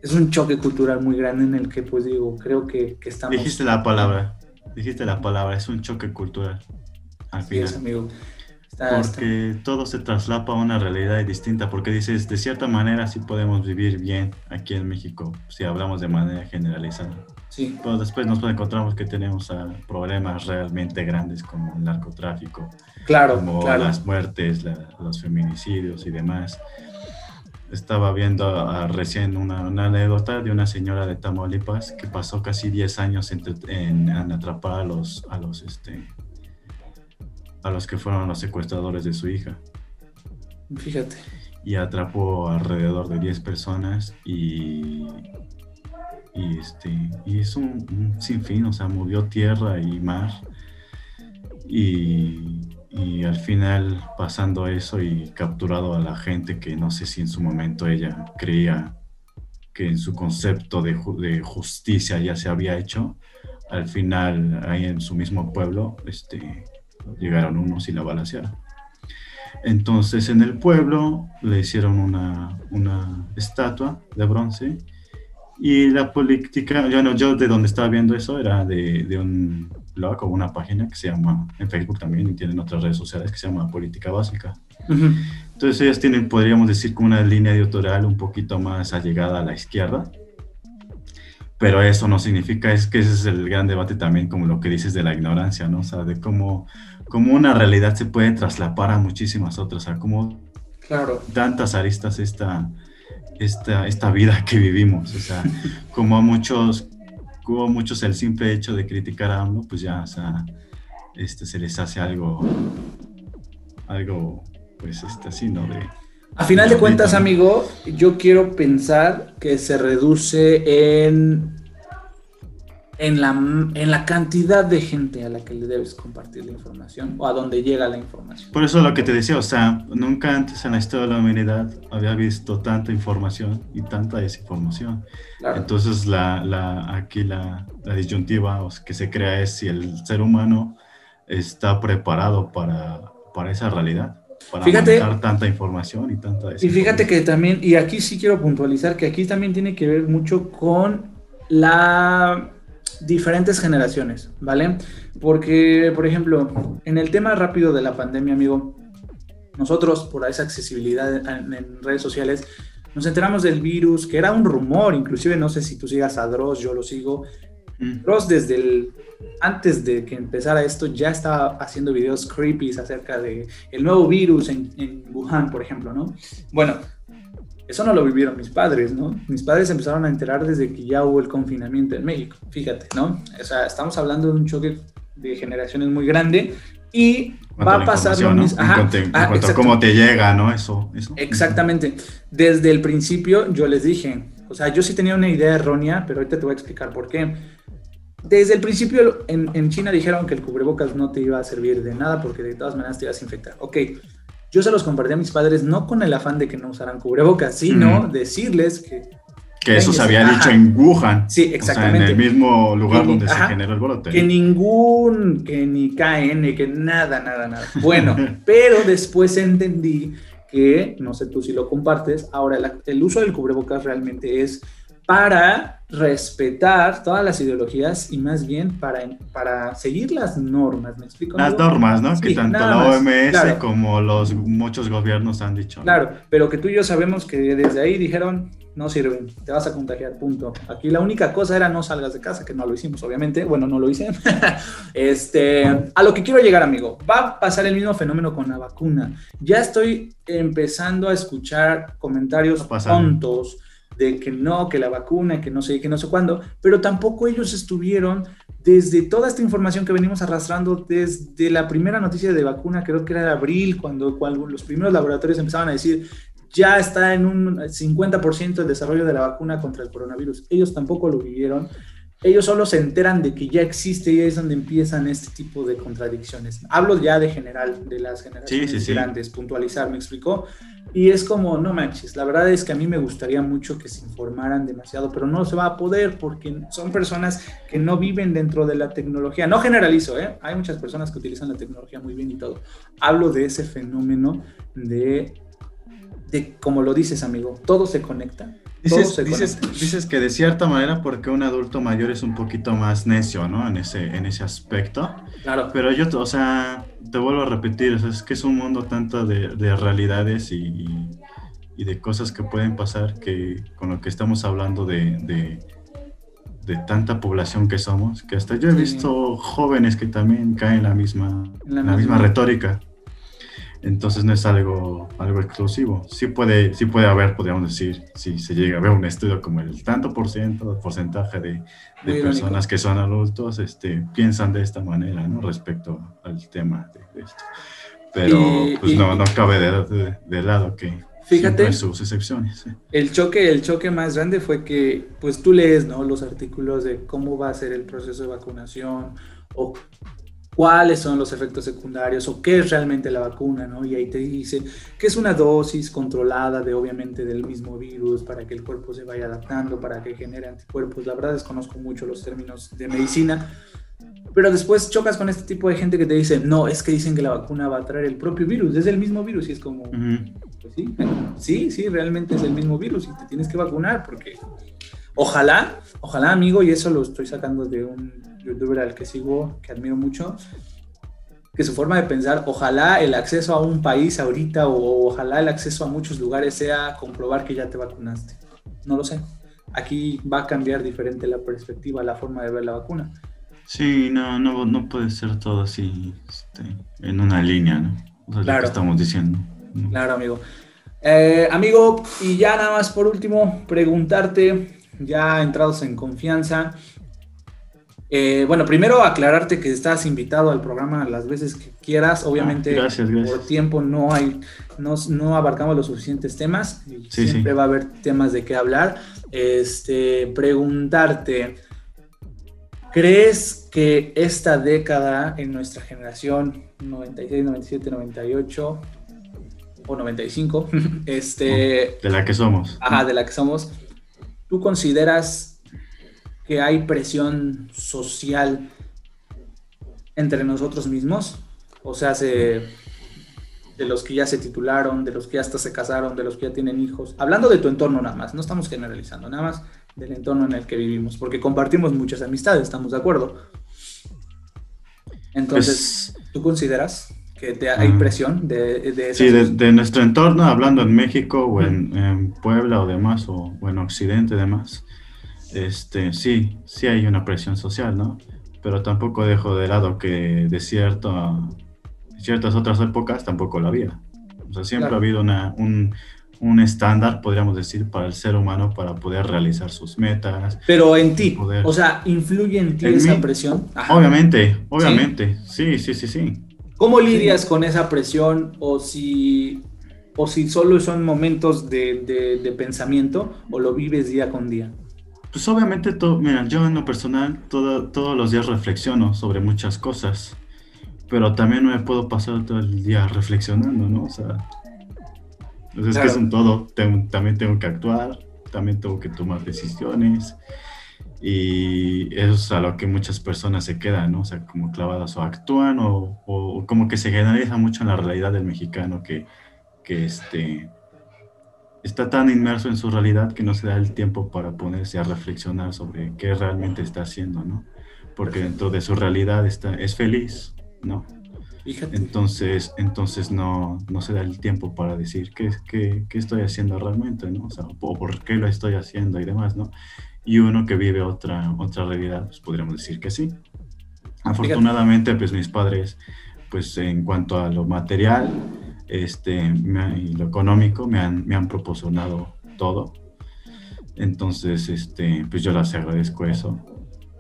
es un choque cultural muy grande en el que, pues digo, creo que, que estamos... Dijiste la palabra, dijiste la palabra, es un choque cultural. Al final. amigo. porque todo se traslapa a una realidad distinta, porque dices, de cierta manera sí podemos vivir bien aquí en México, si hablamos de manera generalizada. Pero después nos encontramos que tenemos problemas realmente grandes como el narcotráfico, claro, como las muertes, los feminicidios y demás. Estaba viendo recién una, anécdota de una señora de Tamaulipas que pasó casi 10 años en, atrapar a los, a los, este, a los que fueron los secuestradores de su hija. Fíjate. Y atrapó alrededor de 10 personas y y, este, y es un, sinfín, o sea, movió tierra y mar. Y, y, al final pasando eso y capturado a la gente que no sé si en su momento ella creía que en su concepto de, de justicia ya se había hecho, al final ahí en su mismo pueblo este, llegaron unos y la balancearon. Entonces en el pueblo le hicieron una, una estatua de bronce y la política, yo, no, yo de donde estaba viendo eso era de, de, un blog o una página que se llama, en Facebook también, y tienen otras redes sociales que se llama Política Básica. Entonces ellas tienen, podríamos decir, como una línea editorial un poquito más allegada a la izquierda. Pero eso no significa, es que ese es el gran debate también, como lo que dices de la ignorancia, ¿no? O sea, de cómo, cómo una realidad se puede traslapar a muchísimas otras, o sea, cómo claro. tantas aristas esta, esta, esta vida que vivimos. O sea, como a muchos, como muchos el simple hecho de criticar a AMLO, pues ya, o sea, este, se les hace algo, algo, pues, este, así, ¿no? De, a final de cuentas, amigo, yo quiero pensar que se reduce en en la, en la cantidad de gente a la que le debes compartir la información o a dónde llega la información. Por eso lo que te decía, o sea, nunca antes en la historia de la humanidad había visto tanta información y tanta desinformación. Entonces, la, la, aquí la, la disyuntiva que se crea es si el ser humano está preparado para, para esa realidad para fíjate, tanta información y tanta Y fíjate que también, y aquí sí quiero puntualizar que aquí también tiene que ver mucho con la diferentes generaciones, ¿vale? Porque, por ejemplo, en el tema rápido de la pandemia, amigo, nosotros, por esa accesibilidad en, redes sociales, nos enteramos del virus, que era un rumor, inclusive no sé si tú sigas a Dross, yo lo sigo. Mm. Dross desde el, antes de que empezara esto ya estaba haciendo videos creepy acerca de el nuevo virus en, en Wuhan, por ejemplo, ¿no? Bueno, Eso no lo vivieron mis padres, ¿no? Mis padres empezaron a enterar desde que ya hubo el confinamiento en México, fíjate, ¿no? O sea, estamos hablando de un choque de generaciones muy grande y va a pasar lo mismo. En cuanto, en ah, cuanto a cómo te llega, ¿no? Eso, eso. Exactamente. Desde el principio yo les dije, o sea, yo sí tenía una idea errónea, pero ahorita te voy a explicar por qué. Desde el principio en, en China dijeron que el cubrebocas no te iba a servir de nada porque de todas maneras te ibas a infectar. Ok, yo se los compartí a mis padres no con el afán de que no usaran cubrebocas, sino decirles que... Que eso se había dicho en Wuhan. Sí, exactamente. en el mismo lugar donde se generó el brote. Que ningún, que ni KN, que nada, nada, nada. Bueno, pero después entendí que, no sé tú si lo compartes, ahora el uso del cubrebocas realmente es para respetar todas las ideologías y más bien para, para seguir las normas, ¿me explico? Las normas, ¿no? que tanto la OMS como los muchos gobiernos han dicho. Claro, pero que tú y yo sabemos que desde ahí dijeron, no sirven, te vas a contagiar, punto. Aquí la única cosa era no salgas de casa, que no lo hicimos, obviamente, bueno, no lo hice. este, a lo que quiero llegar, amigo, va a pasar el mismo fenómeno con la vacuna. Ya estoy empezando a escuchar comentarios tontos de que no, que la vacuna, que no sé, que no sé cuándo, pero tampoco ellos estuvieron desde toda esta información que venimos arrastrando desde la primera noticia de vacuna, creo que era de abril, cuando, cuando los primeros laboratorios empezaban a decir, ya está en un 50% el desarrollo de la vacuna contra el coronavirus. Ellos tampoco lo vivieron ellos solo se enteran de que ya existe y es donde empiezan este tipo de contradicciones. Hablo ya de general, de las generaciones grandes, puntualizar, me explicó. Y es como, no manches, la verdad es que a mí me gustaría mucho que se informaran demasiado, pero no se va a poder porque son personas que no viven dentro de la tecnología. No generalizo, ¿eh? Hay muchas personas que utilizan la tecnología muy bien y todo. Hablo de ese fenómeno de, de como lo dices, amigo, todo se conecta Dices, dices, que de cierta manera porque un adulto mayor es un poquito más necio, ¿no? En ese, en ese aspecto. Claro. Pero yo, o sea, te vuelvo a repetir, es que es un mundo tanto de, de realidades y, y, de cosas que pueden pasar que con lo que estamos hablando de, de, de tanta población que somos, que hasta yo he visto jóvenes que también caen en la misma, la, misma retórica. Entonces no es algo, algo exclusivo. Sí puede, sí puede haber, podríamos decir, si se llega a ver un estudio como el tanto por ciento, porcentaje de, de personas que son adultos, este, piensan de esta manera, ¿no? Respecto al tema de, esto. Pero pues no, no cabe de, de, lado que Fíjate, sus excepciones. El choque, el choque más grande fue que, pues tú lees, ¿no? Los artículos de cómo va a ser el proceso de vacunación o cuáles son los efectos secundarios o qué es realmente la vacuna, ¿no? Y ahí te dice que es una dosis controlada de obviamente del mismo virus para que el cuerpo se vaya adaptando, para que genere anticuerpos. La verdad desconozco mucho los términos de medicina, pero después chocas con este tipo de gente que te dice, no, es que dicen que la vacuna va a traer el propio virus, es el mismo virus y es como, pues sí, sí, sí, realmente es el mismo virus y te tienes que vacunar porque ojalá, ojalá amigo, y eso lo estoy sacando de un youtuber al que sigo, que admiro mucho, que su forma de pensar, ojalá el acceso a un país ahorita o ojalá el acceso a muchos lugares sea comprobar que ya te vacunaste. No lo sé. Aquí va a cambiar diferente la perspectiva, la forma de ver la vacuna. Sí, no, no, no puede ser todo así este, en una línea, ¿no? O sea, lo que estamos diciendo. Claro, amigo. Eh, amigo, y ya nada más por último, preguntarte, ya entrados en confianza, eh, bueno, primero aclararte que estás invitado al programa las veces que quieras. Obviamente, por tiempo no hay, no, no, abarcamos los suficientes temas. siempre va a haber temas de qué hablar. Este, preguntarte, ¿crees que esta década en nuestra generación, 96, 97, 98 o 95, este, de la que somos, ajá, de la que somos, tú consideras que hay presión social entre nosotros mismos, o sea, de los que ya se titularon, de los que ya hasta se casaron, de los que ya tienen hijos, hablando de tu entorno nada más, no estamos generalizando, nada más del entorno en el que vivimos, porque compartimos muchas amistades, estamos de acuerdo. Entonces, pues, ¿tú consideras que te, hay presión de, de Sí, de, nuestro entorno, hablando en México o en, Puebla o demás, o, o en Occidente demás, este, sí, sí hay una presión social, ¿no? Pero tampoco dejo de lado que de cierto, ciertas otras épocas tampoco la había. O sea, siempre ha habido una, un, un estándar, podríamos decir, para el ser humano para poder realizar sus metas. Pero en ti, o sea, ¿influye en ti esa presión? Obviamente, obviamente, ¿Sí? sí, sí, sí, ¿Cómo lidias con esa presión o si, o si solo son momentos de, de, pensamiento o lo vives día con día? Pues obviamente, todo, mira, yo en lo personal todo, todos los días reflexiono sobre muchas cosas, pero también no me puedo pasar todo el día reflexionando, ¿no? O sea, entonces, es que es un todo. también tengo que actuar, también tengo que tomar decisiones. Y eso es a lo que muchas personas se quedan, ¿no? O sea, como clavadas o actúan o, o como que se generaliza mucho en la realidad del mexicano que, que este, está tan inmerso en su realidad que no se da el tiempo para ponerse a reflexionar sobre qué realmente está haciendo, ¿no? Porque dentro de su realidad está, es feliz, ¿no? Entonces, entonces no, no se da el tiempo para decir qué, qué, qué estoy haciendo realmente, ¿no? O sea, por qué lo estoy haciendo y demás, ¿no? Y uno que vive otra, otra realidad, pues podríamos decir que sí. Afortunadamente, pues mis padres, pues en cuanto a lo material este, y lo económico, me han, me han proporcionado todo. Entonces, este, pues yo les agradezco eso.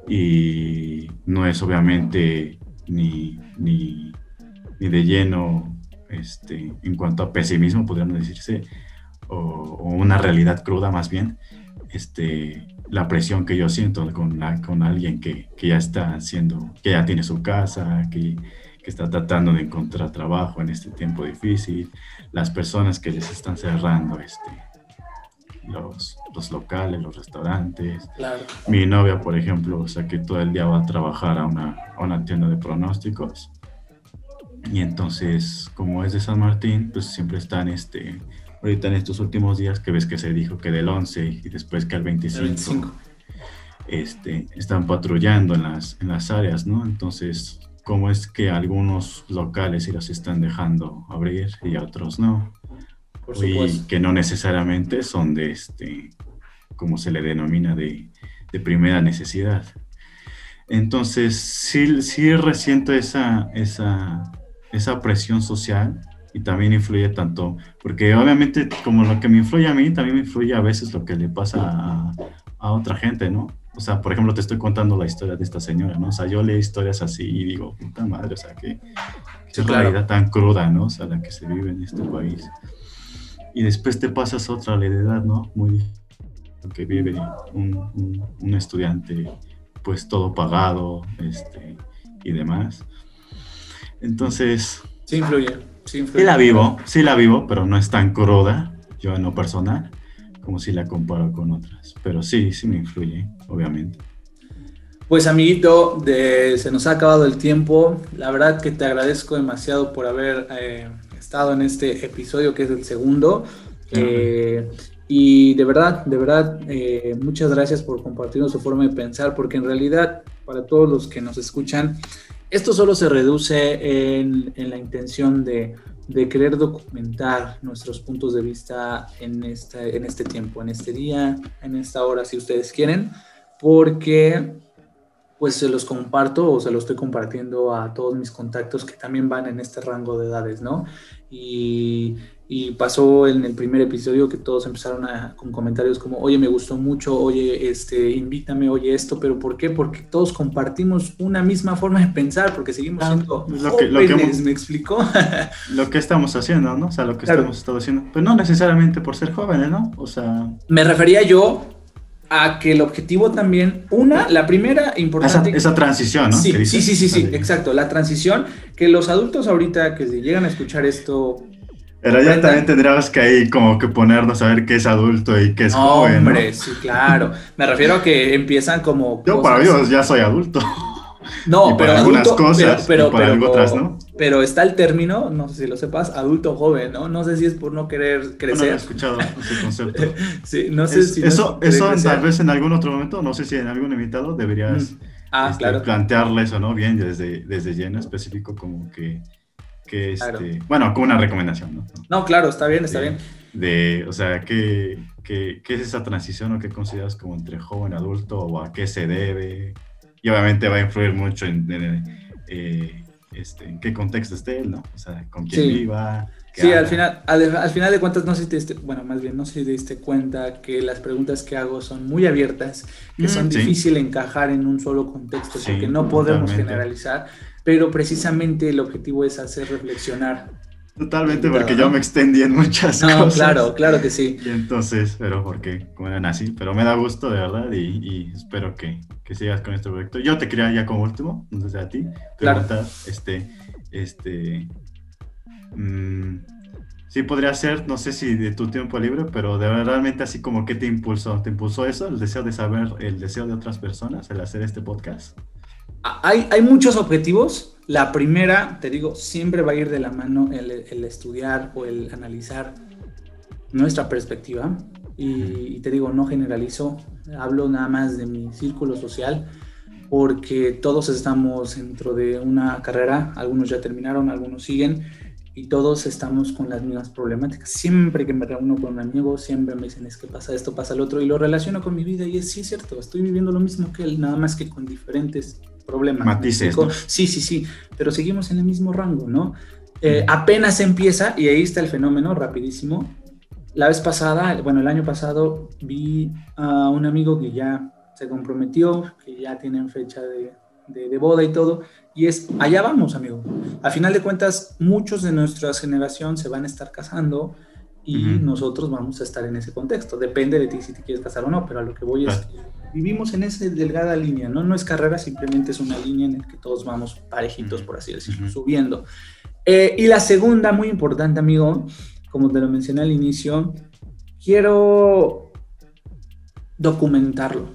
Y no es obviamente ni, ni ni de lleno este, en cuanto a pesimismo, podríamos decirse, o, una realidad cruda más bien, este, la presión que yo siento con, con alguien que, que, ya está haciendo, que ya tiene su casa, que, que, está tratando de encontrar trabajo en este tiempo difícil, las personas que les están cerrando este, los, los locales, los restaurantes. Mi novia, por ejemplo, o sea, que todo el día va a trabajar a una, a una tienda de pronósticos y entonces, como es de San Martín, pues siempre están, este, ahorita en estos últimos días, que ves que se dijo que del 11 y después que al 25, Este, están patrullando en las, en las áreas, ¿no? Entonces, ¿cómo es que algunos locales sí los están dejando abrir y otros no? y que no necesariamente son de, este, como se le denomina, de, de primera necesidad. Entonces, sí, sí resiento esa, esa, esa presión social y también influye tanto, porque obviamente como lo que me influye a mí, también me influye a veces lo que le pasa a, a otra gente, ¿no? O sea, por ejemplo, te estoy contando la historia de esta señora, ¿no? O sea, yo leo historias así y digo, puta madre, o sea, que es la realidad tan cruda, ¿no? O sea, la que se vive en este país. Y después te pasas a otra realidad, ¿no? Muy que vive un, un, un estudiante, pues todo pagado, este, y demás. Entonces... Sí influye, sí influye. Sí la vivo, sí la vivo, pero no es tan cruda, yo en lo personal, como si la comparo con otras. Pero sí, sí me influye, obviamente. Pues amiguito, de, se nos ha acabado el tiempo. La verdad que te agradezco demasiado por haber eh, estado en este episodio que es el segundo. Eh, y de verdad, de verdad, eh, muchas gracias por compartirnos su forma de pensar, porque en realidad, para todos los que nos escuchan, esto solo se reduce en, la intención de, querer documentar nuestros puntos de vista en, en este tiempo, en este día, en esta hora, si ustedes quieren, porque pues se los comparto o se los estoy compartiendo a todos mis contactos que también van en este rango de edades, ¿no? Y y pasó en el primer episodio que todos empezaron a, con comentarios como, oye, me gustó mucho, oye, este, invítame, oye esto, pero ¿por qué? Porque todos compartimos una misma forma de pensar, porque seguimos ah, siendo lo que, lo que ¿me explicó? lo que estamos haciendo, ¿no? O sea, lo que estamos haciendo. Pues no necesariamente por ser jóvenes, ¿no? O sea... Me refería yo a que el objetivo también, una, la primera importante... Esa, transición, ¿no? Sí, sí, sí, sí, sí, exacto, la transición, que los adultos ahorita que llegan a escuchar esto pero ya también tendríamos que ahí como que ponernos a ver qué es adulto y qué es joven. Hombre, sí, claro. Me refiero a que empiezan como. Yo para mí ya soy adulto. No, pero algunas cosas, pero, pero, otras, ¿no? Pero está el término, no sé si lo sepas, adulto joven, ¿no? No sé si es por no querer crecer. No, he escuchado ese concepto. sí, no sé si eso, eso tal vez en algún otro momento, no sé si en algún invitado deberías ah, este, plantearle eso, ¿no? Bien, desde, desde lleno específico, como que que este, bueno, como una recomendación, ¿no? No, claro, está bien, está bien. De, o sea, ¿qué, ¿qué, qué, es esa transición o qué consideras como entre joven adulto o a qué se debe? Y obviamente va a influir mucho en, eh, este, en qué contexto esté él, ¿no? O sea, con quién viva. Sí, al final, al, final de cuentas, no sé si te diste, bueno, más bien, no sé si te diste cuenta que las preguntas que hago son muy abiertas, que mm, son difíciles de encajar en un solo contexto, porque no podemos generalizar, pero precisamente el objetivo es hacer reflexionar Totalmente, porque yo me extendí en muchas no, cosas. Claro, claro que sí. Y entonces, pero porque como eran así, pero me da gusto de verdad y, espero que, que, sigas con este proyecto. Yo te quería ya como último, no sé a ti, preguntar, este, este, mmm, sí podría ser, no sé si de tu tiempo libre, pero de realmente así como que te impulsó, ¿te impulsó eso? El deseo de saber, el deseo de otras personas, el hacer este podcast. Hay, hay muchos objetivos la primera, te digo, siempre va a ir de la mano el, estudiar o el analizar nuestra perspectiva. Y, te digo, no generalizo, hablo nada más de mi círculo social, porque todos estamos dentro de una carrera, algunos ya terminaron, algunos siguen, y todos estamos con las mismas problemáticas. Siempre que me reúno con un amigo, siempre me dicen, es que pasa esto, pasa lo otro, y lo relaciono con mi vida, y es sí, es cierto, estoy viviendo lo mismo que él, nada más que con diferentes problema. Matices. Sí, sí, sí, pero seguimos en el mismo rango, ¿no? Eh, apenas empieza, y ahí está el fenómeno, rapidísimo. La vez pasada, bueno, el año pasado vi a un amigo que ya se comprometió, que ya tienen fecha de, de, boda y todo, y es, allá vamos, amigo. A final de cuentas, muchos de nuestra generación se van a estar casando y nosotros vamos a estar en ese contexto. Depende de ti si te quieres casar o no, pero a lo que voy es vivimos en esa delgada línea, ¿no? No es carrera, simplemente es una línea en la que todos vamos parejitos, por así decirlo, subiendo. Eh, y la segunda, muy importante, amigo, como te lo mencioné al inicio, quiero documentarlo,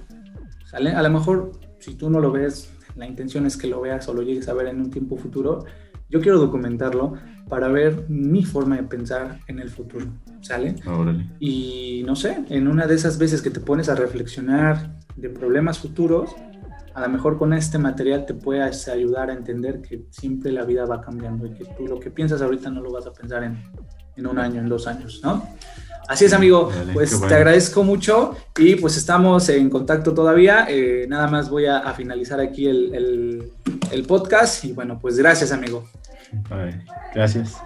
¿sale? A lo mejor, si tú no lo ves, la intención es que lo veas o lo llegues a ver en un tiempo futuro, yo quiero documentarlo para ver mi forma de pensar en el futuro, ¿sale? Y no sé, en una de esas veces que te pones a reflexionar de problemas futuros, a lo mejor con este material te puedes ayudar a entender que siempre la vida va cambiando y que tú lo que piensas ahorita no lo vas a pensar en, en un año, en dos años, ¿no? Así es, amigo. pues te agradezco mucho y pues estamos en contacto todavía. Eh, nada más voy a, finalizar aquí el, el, el, podcast y bueno, pues gracias, amigo. gracias.